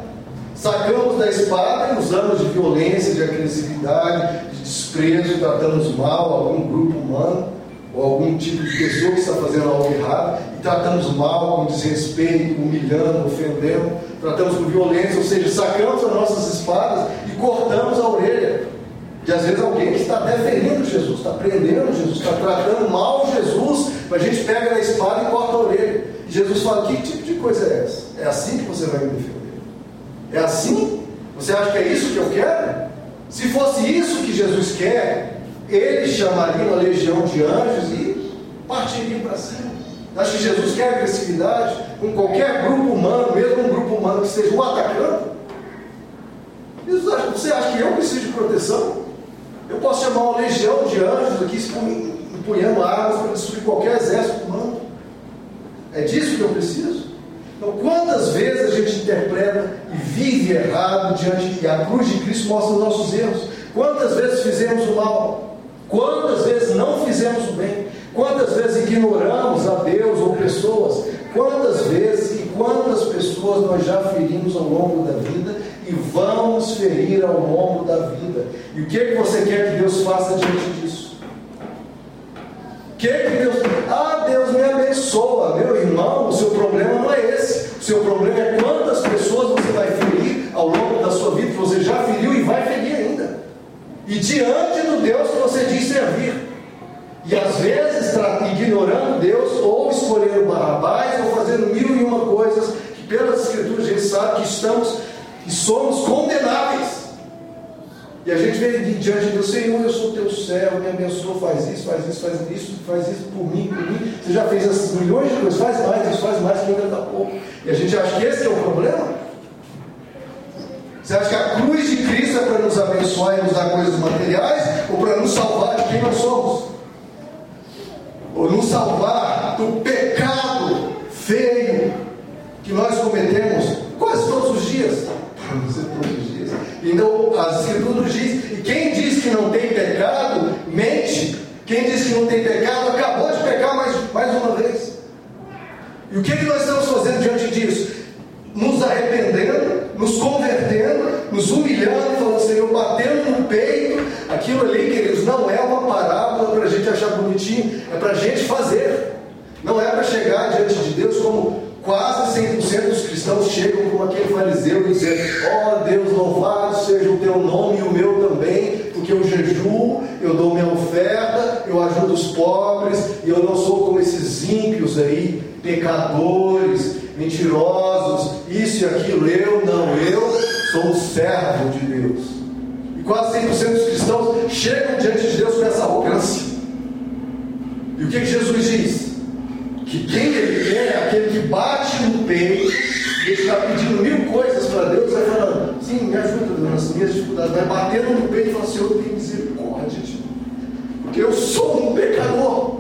Sacamos da espada e usamos de violência, de agressividade, de desprezo, tratamos mal algum grupo humano ou algum tipo de pessoa que está fazendo algo errado e tratamos mal, com desrespeito, humilhando, ofendendo, tratamos com violência, ou seja, sacamos as nossas espadas e cortamos a orelha de às vezes alguém que está até ferindo Jesus, está prendendo Jesus, está tratando mal Jesus, a gente pega na espada e corta a orelha. Jesus fala: que tipo de coisa é essa? É assim que você vai me defender? É assim? Você acha que é isso que eu quero? Se fosse isso que Jesus quer, ele chamaria uma legião de anjos e partiriam para cima. Acho que Jesus quer agressividade com qualquer grupo humano, mesmo um grupo humano que esteja o atacando. Você acha que eu preciso de proteção? Eu posso chamar uma legião de anjos aqui empunhando armas para destruir qualquer exército humano. É disso que eu preciso? Então, quantas vezes a gente interpreta e vive errado diante e a cruz de Cristo mostra os nossos erros? Quantas vezes fizemos o mal? Quantas vezes não fizemos o bem? Quantas vezes ignoramos a Deus ou pessoas? Quantas vezes e quantas pessoas nós já ferimos ao longo da vida e vamos ferir ao longo da vida? E o que, é que você quer que Deus faça diante disso? O que, é que Deus. Ah, Deus me abençoa, meu irmão. O seu problema seu problema é quantas pessoas você vai ferir ao longo da sua vida, que você já feriu e vai ferir ainda. E diante do Deus que você diz servir. E às vezes, ignorando Deus, ou escolhendo Barrabás, ou fazendo mil e uma coisas que pelas Escrituras a gente sabe que estamos e somos condenáveis. E a gente vem diante de Deus, Senhor, eu sou teu servo, me abençoa, faz isso, faz isso, faz isso, faz isso por mim, por mim. Você já fez essas milhões de coisas, faz mais, faz mais, que ainda está pouco. E a gente acha que esse é o problema? Você acha que a cruz de Cristo é para nos abençoar e nos dar coisas materiais, ou para nos salvar de quem nós somos? ou nos salvar do pecado feio que nós cometemos quase todos os dias. Para dizer todos os dias. Então, as escrituras diz, e quem diz que não tem pecado, mente. Quem diz que não tem pecado, acabou de pecar mais, mais uma vez. E o que, que nós estamos fazendo diante disso? Nos arrependendo, nos convertendo, nos humilhando, falando, Senhor, batendo no peito. Aquilo ali, queridos, não é uma parábola para a gente achar bonitinho, é para a gente fazer. Não é para chegar diante de Deus como quase 100% dos cristãos chegam como aquele fariseu dizer: Ó oh, Deus, louvado seja o teu nome e o meu também, porque eu jejuo, eu dou minha oferta, eu ajudo os pobres, e eu não sou como esses ímpios aí, pecadores, mentirosos, isso e aquilo. Eu não, eu sou um servo de Deus. E quase 100% dos cristãos chegam diante de Deus com essa arrogância. E o que, que Jesus diz? Que quem ele é, é aquele que bate no peito, e ele está pedindo mil coisas para Deus, vai falando, sim, me ajuda nas minhas dificuldades, vai batendo no peito e fala, Senhor, tem misericórdia de mim. Porque eu sou um pecador.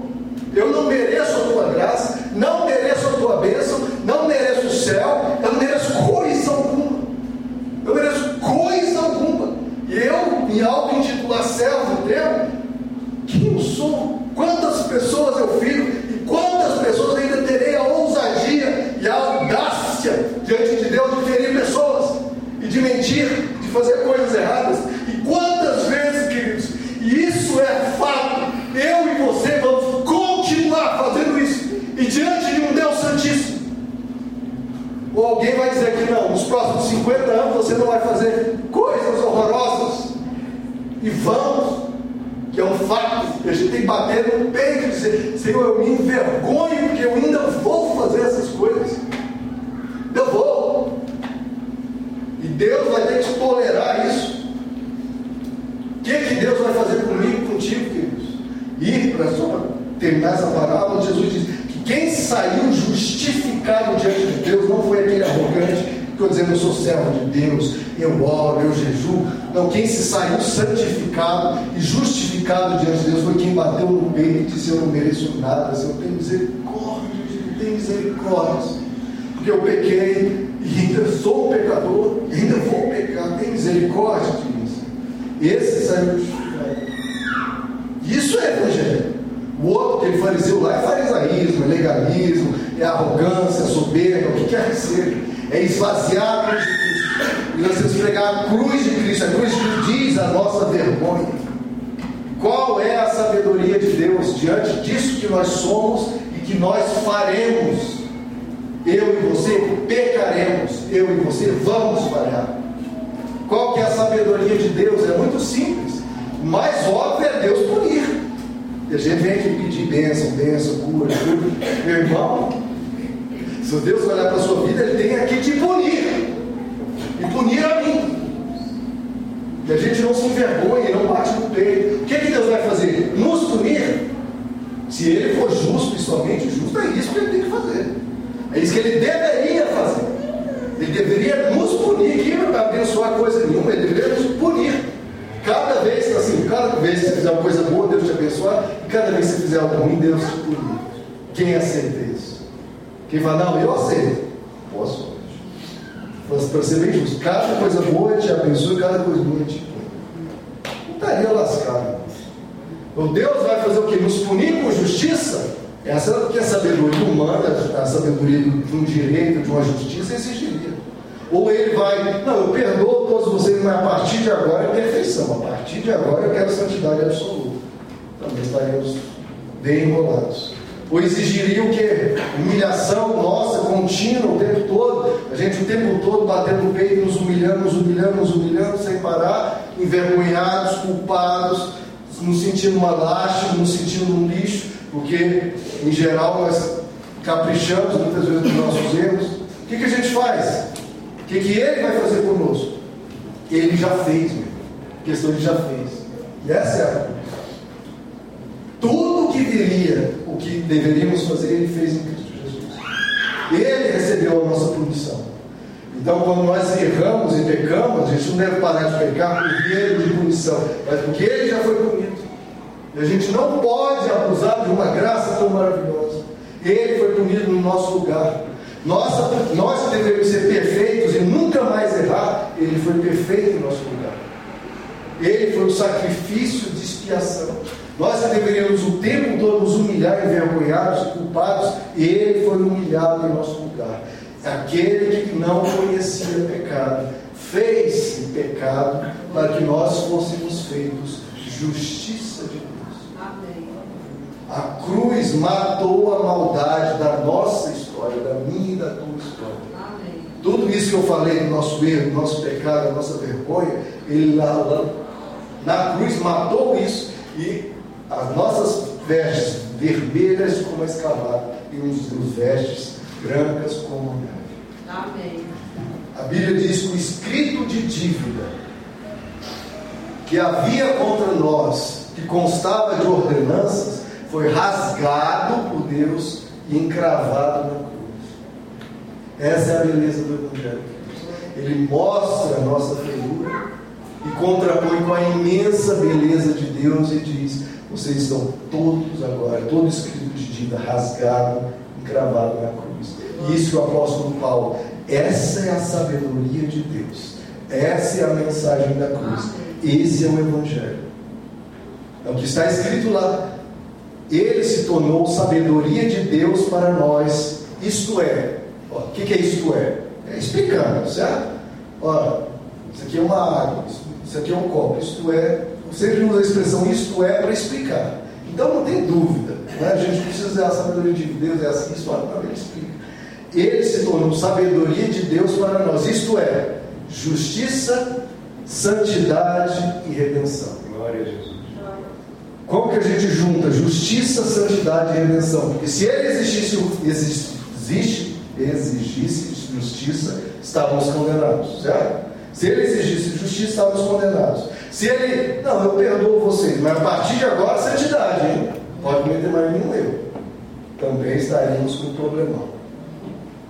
Eu não mereço a tua graça, não mereço a tua bênção, não mereço o céu, eu não mereço coisa alguma. Eu mereço coisa alguma. E eu, me auto-intitular servo teu, quem eu sou? Quantas pessoas eu filho e quantas pessoas ainda terei a ousadia e a audácia diante de Deus de ferir pessoas e de mentir, de fazer coisas erradas. E quantas vezes, queridos, e isso é fato, eu e você vamos continuar fazendo isso. E diante de um Deus Santíssimo ou alguém vai dizer que não, nos próximos 50 anos você não vai fazer coisas horrorosas. E vamos, que é um fato, e a gente tem que bater no peito e dizer, Senhor, eu me envergonho porque eu ainda vou fazer essas coisas. Eu vou. E Deus vai ter que tolerar isso. O que, que Deus vai fazer comigo e contigo, queridos? Ir para só terminar essa parábola, Jesus diz, quem saiu justificado diante de Deus não foi aquele arrogante que ficou dizendo, eu sou servo de Deus, eu oro, eu jejuo. Não, quem se saiu santificado e justificado diante de Deus foi quem bateu no peito e disse, eu não mereço nada, Senhor, tem misericórdia, tem misericórdia. Porque eu pequei e ainda sou um pecador, e ainda vou pecar, tem misericórdia de mim. Esse saiu justificado. Isso é evangelho. O outro, aquele fariseu lá, é farisaísmo, é legalismo, é arrogância, é soberba, o que quer que seja. É esvaziar a cruz de Cristo. E nós temos que pregar a cruz de Cristo. A cruz que diz a nossa vergonha. Qual é a sabedoria de Deus diante disso que nós somos e que nós faremos? Eu e você pecaremos, eu e você vamos falhar. Qual que é a sabedoria de Deus? É muito simples. Mais óbvio é Deus punir. E a gente vem aqui pedir bênção, bênção, cura, cura. Meu irmão, se Deus olhar para a sua vida, Ele tem aqui te punir. E punir a mim. E a gente não se envergonha não bate no peito. O que, que Deus vai fazer? Nos punir? Se ele for justo e somente justo, é isso que ele tem que fazer. É isso que ele deveria fazer. Ele deveria nos punir, que não abençoar coisa nenhuma, ele deveria nos punir. Cada vez, assim, cada vez que você fizer uma coisa boa, Deus te abençoar, e cada vez que você fizer algo ruim, Deus te punir. Quem aceita isso? Quem fala, não, eu aceito. Posso. Mas para ser bem justo, cada coisa boa te abençoa, cada coisa boa te pune. Não estaria lascado. Então Deus vai fazer o que? Nos punir com justiça? Essa que a sabedoria humana, a sabedoria de um direito, de uma justiça, exigiria. Ou ele vai, não, eu perdoo todos vocês, mas a partir de agora é perfeição, a partir de agora eu quero santidade absoluta. Também estaríamos bem enrolados. Ou exigiria o quê? Humilhação nossa, contínua, o tempo todo. A gente o tempo todo batendo no peito, nos humilhando, nos humilhando, nos humilhando, sem parar, envergonhados, culpados, nos sentindo uma lástima, nos sentindo um lixo, porque em geral nós caprichamos muitas vezes nos nossos erros. O que, que a gente faz? O que, que ele vai fazer conosco? Ele já fez, meu. A questão ele já fez. E essa é a tudo que viria, o que deveríamos fazer, ele fez em Cristo Jesus. Ele recebeu a nossa punição. Então, quando nós erramos e pecamos, a gente não deve parar de pecar por medo de punição, mas porque ele já foi punido. E a gente não pode abusar de uma graça tão maravilhosa. Ele foi punido no nosso lugar. Nossa, nós deveríamos ser perfeitos nunca mais errar. Ele foi perfeito em nosso lugar. Ele foi o sacrifício de expiação. Nós deveríamos o tempo todo nos humilhar, envergonhados, culpados, e ele foi humilhado em nosso lugar. Aquele que não conhecia pecado, fez pecado para que nós fôssemos feitos justiça de Deus. Amém. A cruz matou a maldade da nossa história, da minha e da tua história. Tudo isso que eu falei do nosso erro, do nosso pecado, da nossa vergonha, ele lá, lá na cruz matou isso e as nossas vestes vermelhas como a escavada e os vestes brancas como a neve. Amém. A Bíblia diz que o escrito de dívida que havia contra nós, que constava de ordenanças, foi rasgado por Deus e encravado na cruz. Essa é a beleza do Evangelho. Ele mostra a nossa feiura e contrapõe com a imensa beleza de Deus e diz: vocês estão todos agora, todo escrito de dívida rasgado, encravado na cruz. E isso o apóstolo Paulo. Essa é a sabedoria de Deus. Essa é a mensagem da cruz. Esse é o Evangelho. É o que está escrito lá. Ele se tornou sabedoria de Deus para nós. Isto é. O que, que é isto é? É explicando, certo? Olha, isso aqui é uma água, isso aqui é um copo. Isto é sempre usa a expressão isto é para explicar. Então não tem dúvida. Né? A gente precisa dizer a sabedoria de Deus é assim, isso é ele explica. Ele se tornou sabedoria de Deus para nós. Isto é, justiça, santidade e redenção. Glória a Jesus. Como que a gente junta justiça, santidade e redenção? Porque se ele existisse, existe, exigisse justiça, estávamos condenados, certo? Se ele exigisse justiça, estávamos condenados. Se ele, não, eu perdoo vocês, mas a partir de agora, santidade, hein? Pode cometer mais nenhum erro. Também estaríamos com um problemão.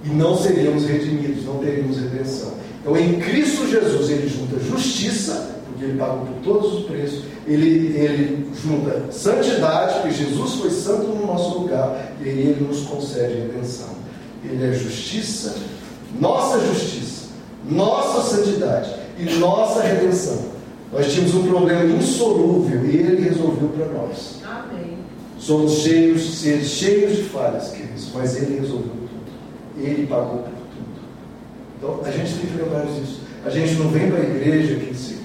E não seríamos redimidos, não teríamos redenção. Então, em Cristo Jesus, ele junta justiça, porque ele pagou por todos os preços, ele, ele junta santidade, porque Jesus foi santo no nosso lugar, e ele nos concede redenção. Ele é justiça, nossa justiça, nossa santidade e nossa redenção. Nós tínhamos um problema insolúvel e ele resolveu para nós. Amém. Somos cheios, seres cheios de falhas, queridos, mas ele resolveu tudo. Ele pagou por tudo. Então a gente tem que lembrar disso. A gente não vem para a igreja que se,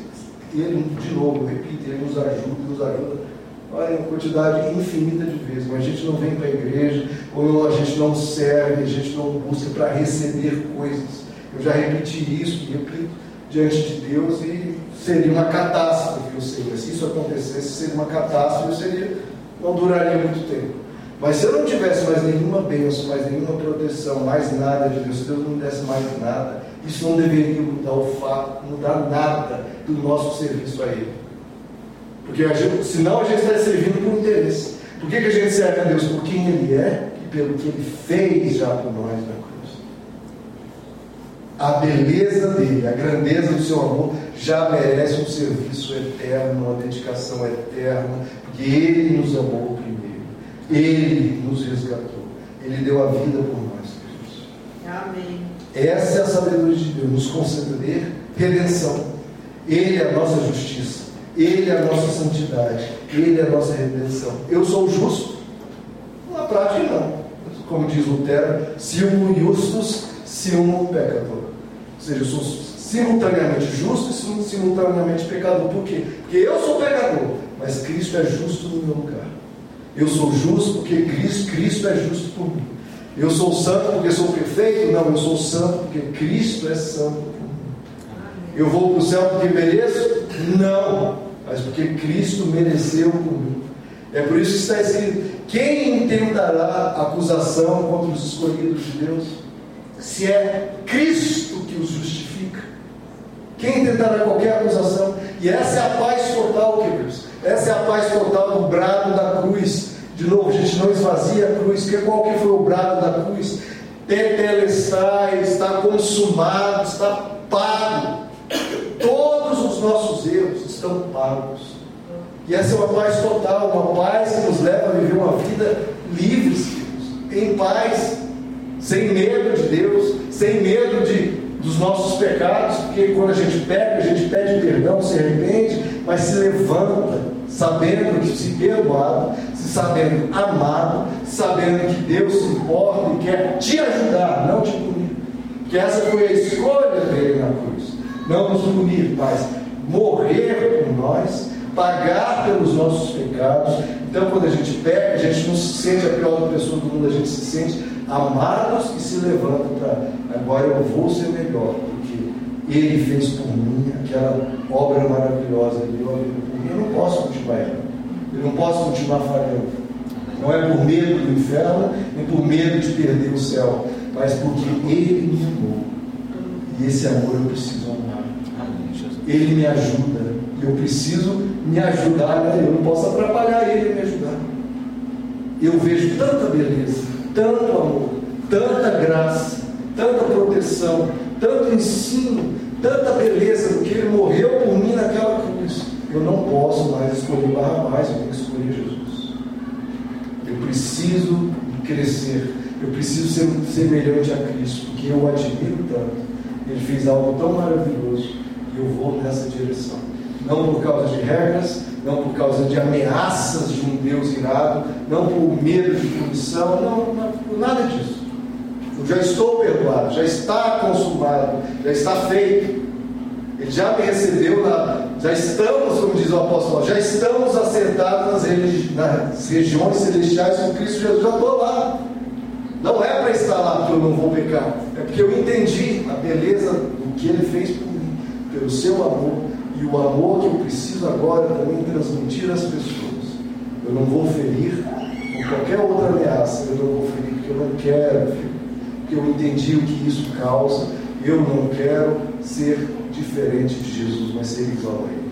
ele, de novo, repito, ele nos ajuda, nos ajuda. Olha, uma quantidade infinita de vezes, mas a gente não vem para a igreja, ou a gente não serve, a gente não busca para receber coisas. Eu já repeti isso repito diante de Deus e seria uma catástrofe, ou seja, se isso acontecesse, seria uma catástrofe, seria, não duraria muito tempo. Mas se eu não tivesse mais nenhuma bênção, mais nenhuma proteção, mais nada de Deus, se Deus não desse mais nada, isso não deveria mudar o fato, mudar nada do nosso serviço a Ele. Porque a gente, senão a gente está servindo por interesse. Por que, que a gente serve a Deus? Por quem Ele é e pelo que Ele fez já por nós na cruz. A beleza dele, a grandeza do seu amor já merece um serviço eterno, uma dedicação eterna, porque Ele nos amou primeiro. Ele nos resgatou. Ele deu a vida por nós, queridos. Amém. Essa é a sabedoria de Deus, nos conceder redenção. Ele é a nossa justiça. Ele é a nossa santidade. Ele é a nossa redenção. Eu sou justo? Na prática, não. Como diz Lutero, silmo justus, silmo pecador. Ou seja, eu sou simultaneamente justo e simultaneamente pecador. Por quê? Porque eu sou pecador, mas Cristo é justo no meu lugar. Eu sou justo porque Cristo, Cristo é justo por mim. Eu sou santo porque sou perfeito? Não, eu sou santo porque Cristo é santo. Eu vou para o céu porque mereço? Não, mas porque Cristo mereceu por mim. É por isso que está escrito: quem intentará acusação contra os escolhidos de Deus? Se é Cristo que os justifica. Quem tentará qualquer acusação? E essa é a paz total, queridos. Essa é a paz total do brado da cruz. De novo, a gente não esvazia a cruz. Que qual que foi o brado da cruz? Tetelestai, está consumado, está pago. Todos os nossos erros estão pagos. E essa é uma paz total, uma paz que nos leva a viver uma vida livres, em paz, sem medo de Deus, sem medo de, dos nossos pecados, porque quando a gente peca, a gente pede perdão, se arrepende, mas se levanta, sabendo que se perdoado, se sabendo amado, sabendo que Deus se importa e quer te ajudar, não te punir. Que essa foi a escolha dele na cruz. Não nos punir, mas morrer por nós, pagar pelos nossos pecados. Então, quando a gente peca, a gente não se sente a pior pessoa do mundo, a gente se sente amados e se levanta para agora eu vou ser melhor, porque Ele fez por mim aquela obra maravilhosa, Ele deu por mim. Eu não posso continuar errando, eu não posso continuar falhando. Não é por medo do inferno, nem por medo de perder o céu, mas porque Ele me amou. E esse amor eu preciso amar. Ele me ajuda. E eu preciso me ajudar. Né? Eu não posso atrapalhar Ele a me ajudar. Eu vejo tanta beleza, tanto amor, tanta graça, tanta proteção, tanto ensino, tanta beleza, porque Ele morreu por mim naquela cruz. Eu não posso mais escolher Barrabás, eu tenho que escolher Jesus. Eu preciso crescer, eu preciso ser semelhante a Cristo, porque eu o admiro tanto. Ele fez algo tão maravilhoso e eu vou nessa direção. Não por causa de regras, não por causa de ameaças de um Deus irado, não por medo de punição, não, não por nada disso. Eu já estou perdoado, já está consumado, já está feito. Ele já me recebeu, na, já estamos, como diz o apóstolo, já estamos assentados nas, religi nas regiões celestiais com Cristo Jesus, já estou lá. Não é para estar lá porque eu não vou pecar, é porque eu entendi a beleza do que ele fez por mim, pelo seu amor e o amor que eu preciso agora também transmitir às pessoas. Eu não vou ferir com qualquer outra ameaça, eu não vou ferir porque eu não quero porque eu entendi o que isso causa. Eu não quero ser diferente de Jesus, mas ser igual a Ele.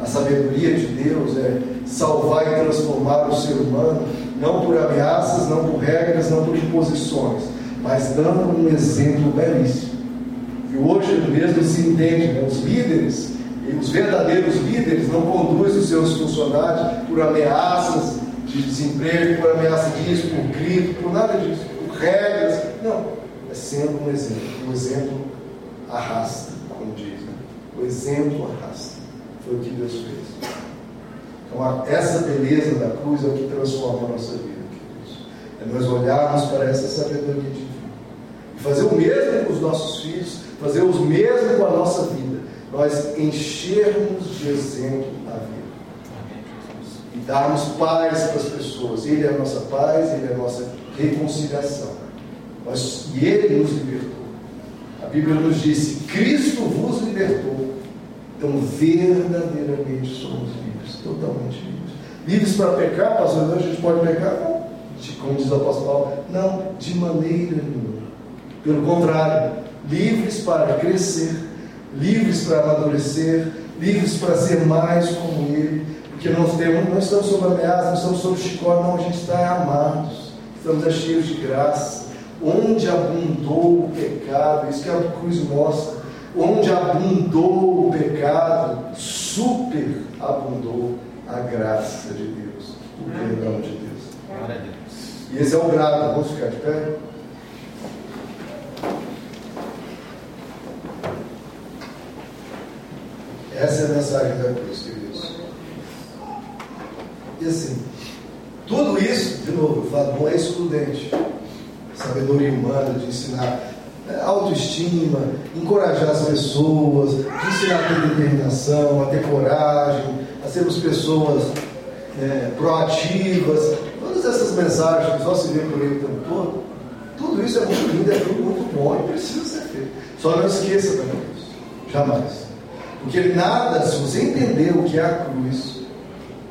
A sabedoria de Deus é salvar e transformar o ser humano, não por ameaças, não por regras, não por imposições, mas dando um exemplo belíssimo. E hoje mesmo se entende, né? os líderes, os verdadeiros líderes não conduzem os seus funcionários por ameaças de desemprego, por ameaça disso, por grito, por nada disso, por regras. Não, é sendo um exemplo. O exemplo arrasta, como diz. Né? O exemplo arrasta. Foi o que Deus fez. Então, essa beleza da cruz é o que transforma a nossa vida, queridos. É nós olharmos para essa sabedoria divina. E fazer o mesmo com os nossos filhos, fazer o mesmo com a nossa vida. Nós enchermos de exemplo a vida. E darmos paz para as pessoas. Ele é a nossa paz, Ele é a nossa reconciliação. Nós, e Ele nos libertou. A Bíblia nos diz: Cristo vos libertou então, verdadeiramente somos livres, totalmente livres. Livres para pecar, pastor, a gente pode pecar? Não. de, como diz o apóstolo Paulo, não, de maneira nenhuma. Pelo contrário, livres para crescer, livres para amadurecer, livres para ser mais como Ele, porque nós temos, não estamos sob ameaça, não estamos sob chicote, não, a gente está amados, estamos cheios de graça. Onde abundou o pecado, isso que a cruz mostra, onde abundou o pecado, super abundou a graça de Deus, o perdão de Deus. Glória a Deus. E esse é o grado, vamos ficar de pé? Essa é a mensagem da cruz, queridos. E assim, tudo isso, de novo, eu falo, não é excludente. Sabedoria humana de ensinar autoestima, encorajar as pessoas, ensinar a ter determinação, a ter coragem, a sermos pessoas é, proativas. Todas essas mensagens que só se vê por aí o tempo todo, tudo isso é muito lindo, é tudo muito bom e precisa ser feito. Só não esqueça também isso. Jamais. Porque nada, se você entender o que é a cruz,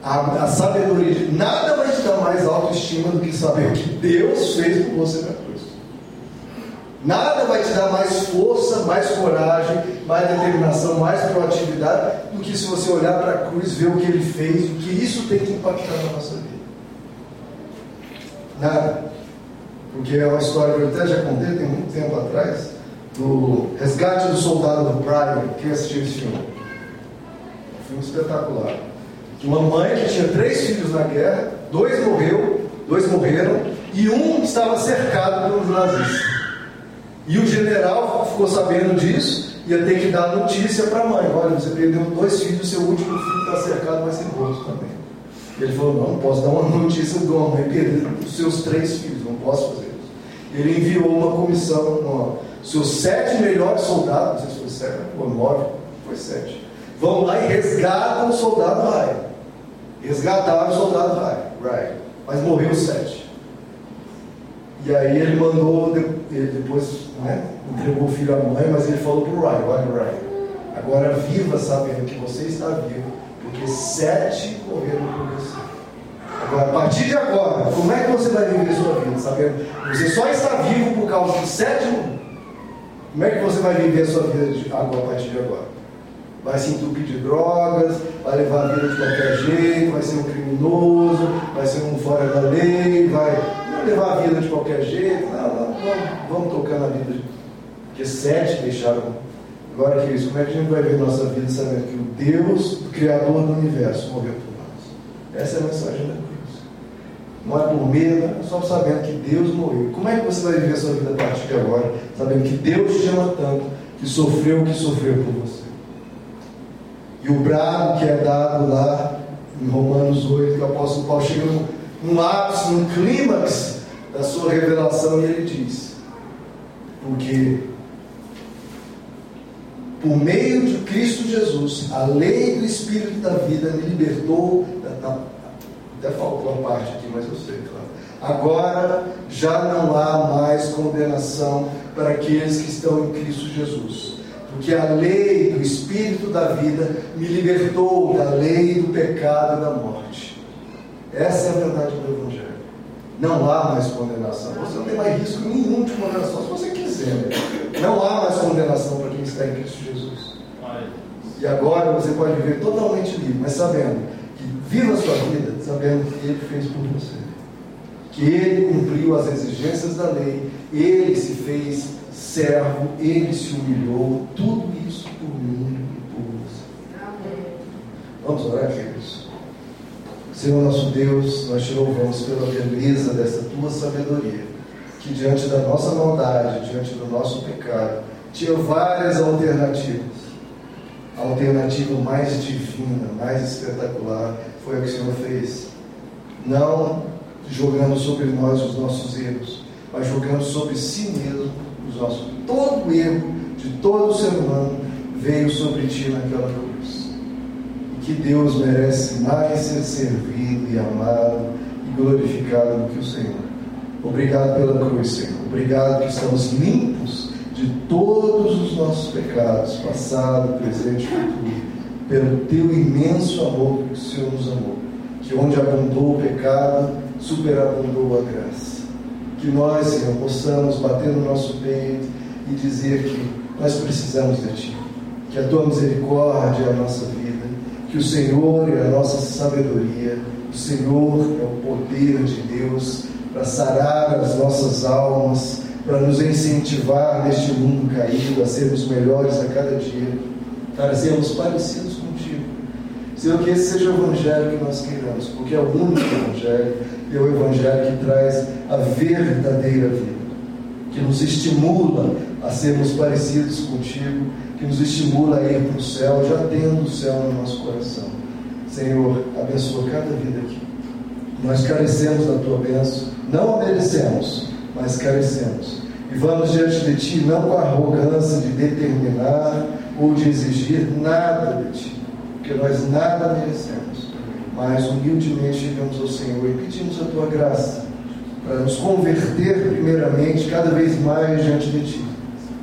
a, a sabedoria, nada vai te dar mais autoestima do que saber o que Deus fez por você na cruz. Nada vai te dar mais força, mais coragem, mais determinação, mais proatividade do que se você olhar para a cruz, ver o que ele fez, o que isso tem que impactar na nossa vida. Nada. Porque é uma história que eu até já contei tem muito tempo atrás do Resgate do Soldado do Brian, quem assistiu esse filme? Um filme espetacular. Uma mãe que tinha três filhos na guerra, dois morreu, dois morreram, e um estava cercado pelos nazistas. E o general ficou sabendo disso, ia ter que dar notícia para a mãe: olha, você perdeu dois filhos, seu último filho está cercado, vai ser morto também. Ele falou: não, posso dar uma <laughs> notícia uma mãe perdendo os seus três filhos, não posso fazer isso. Ele enviou uma comissão, uma, seus sete melhores soldados, não sei se foi sete ou nove, foi sete, vão lá e resgatam o soldado Ryan. Resgataram o soldado Ryan, mas morreu sete. E aí ele mandou, ele depois né, entregou o filho à mãe, mas ele falou para o Ryan, olha Ryan, agora viva sabendo que você está vivo, porque sete morreram por você. Agora, a partir de agora, como é que você vai viver sua vida? Sabendo você só está vivo por causa de sete como é que você vai viver sua vida de agora, a partir de agora? Vai se entupir de drogas, vai levar a vida de qualquer jeito, vai ser um criminoso, vai ser um fora da lei, vai levar a vida de qualquer jeito. Não, não, vamos, vamos tocar na vida. Porque sete deixaram. Agora, queridos, como é que a gente vai ver nossa vida sabendo que o Deus, o Criador do universo, morreu por nós? Essa é a mensagem da cruz. Não é por medo, é só sabendo que Deus morreu. Como é que você vai viver a sua vida a partir de agora, sabendo que Deus te ama tanto, que sofreu o que sofreu por você? E o brado que é dado lá em Romanos 8, que o apóstolo Paulo chega num ápice, num clímax da sua revelação, e ele diz: Porque por meio de Cristo Jesus, a lei do Espírito da vida me libertou. Até faltou a parte aqui, mas eu sei, claro. Agora já não há mais condenação para aqueles que estão em Cristo Jesus. Porque a lei do Espírito da vida me libertou da lei do pecado e da morte. Essa é a verdade do Evangelho. Não há mais condenação. Você não tem mais risco nenhum de condenação se você quiser. Não há mais condenação para quem está em Cristo Jesus. E agora você pode viver totalmente livre, mas sabendo que viva a sua vida, sabendo que Ele fez por você. Que Ele cumpriu as exigências da lei, Ele se fez servo, Ele se humilhou, tudo isso por mim e por você. Vamos orar, queridos? Senhor nosso Deus, nós te louvamos pela beleza dessa tua sabedoria, que diante da nossa maldade, diante do nosso pecado, tinha várias alternativas. A alternativa mais divina, mais espetacular, foi a que o Senhor fez. Não jogando sobre nós os nossos erros, mas jogando sobre si mesmo os nossos. Todo erro de todo ser humano veio sobre ti naquela cruz que Deus merece mais ser servido e amado e glorificado do que o Senhor. Obrigado pela cruz, Senhor. Obrigado que estamos limpos de todos os nossos pecados, passado, presente e futuro, pelo teu imenso amor que o Senhor nos amou. Que onde abundou o pecado, superabundou a graça. Que nós, Senhor, possamos bater no nosso peito e dizer que nós precisamos de Ti, que a Tua misericórdia é a nossa vida, que o Senhor é a nossa sabedoria, o Senhor é o poder de Deus para sarar as nossas almas, para nos incentivar neste mundo caído a sermos melhores a cada dia, para sermos parecidos contigo. Senhor, que esse seja o evangelho que nós queremos, porque é o único evangelho, é o evangelho que traz a verdadeira vida, que nos estimula a sermos parecidos contigo, que nos estimula a ir para o céu, já tendo o céu no nosso coração. Senhor, abençoa cada vida aqui. Nós carecemos da tua bênção, não a merecemos, mas carecemos. E vamos diante de ti, não com a arrogância de determinar ou de exigir nada de ti, porque nós nada merecemos, mas humildemente chegamos ao Senhor e pedimos a tua graça para nos converter, primeiramente, cada vez mais diante de ti,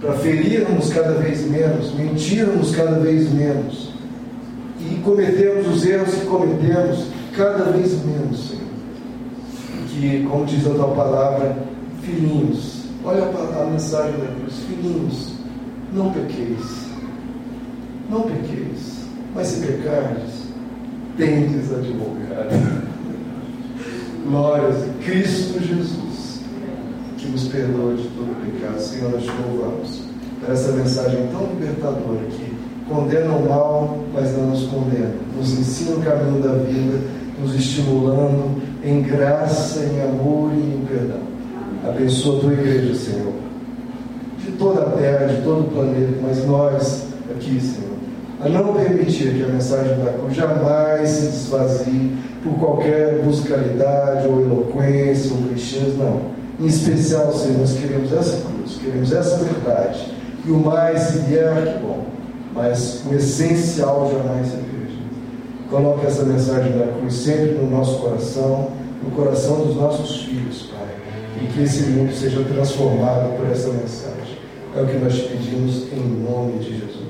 para ferirmos cada vez menos, mentirmos cada vez menos. E cometermos os erros que cometemos cada vez menos, Senhor. Que, como diz a tua palavra, filhinhos, olha a mensagem da cruz, filhinhos, não pequeis, não pequeis, mas se pecardes, tendes advogado. <laughs> Glórias a Cristo Jesus, que nos perdoa de todo pecado. Senhor, nós te louvamos por essa mensagem tão libertadora que condena o mal, mas não nos condena. Nos ensina o caminho da vida, nos estimulando em graça, em amor e em perdão. Abençoa a tua igreja, Senhor. De toda a terra, de todo o planeta, mas nós aqui, Senhor, a não permitir que a mensagem da cruz jamais se desvazie por qualquer musicalidade ou eloquência ou clichês, não. Em especial, Senhor, nós queremos essa cruz, queremos essa verdade. E o mais se vier, que bom. Mas o essencial jamais se perdido. Coloque essa mensagem da cruz sempre no nosso coração, no coração dos nossos filhos, Pai. E que esse mundo seja transformado por essa mensagem. É o que nós te pedimos em nome de Jesus.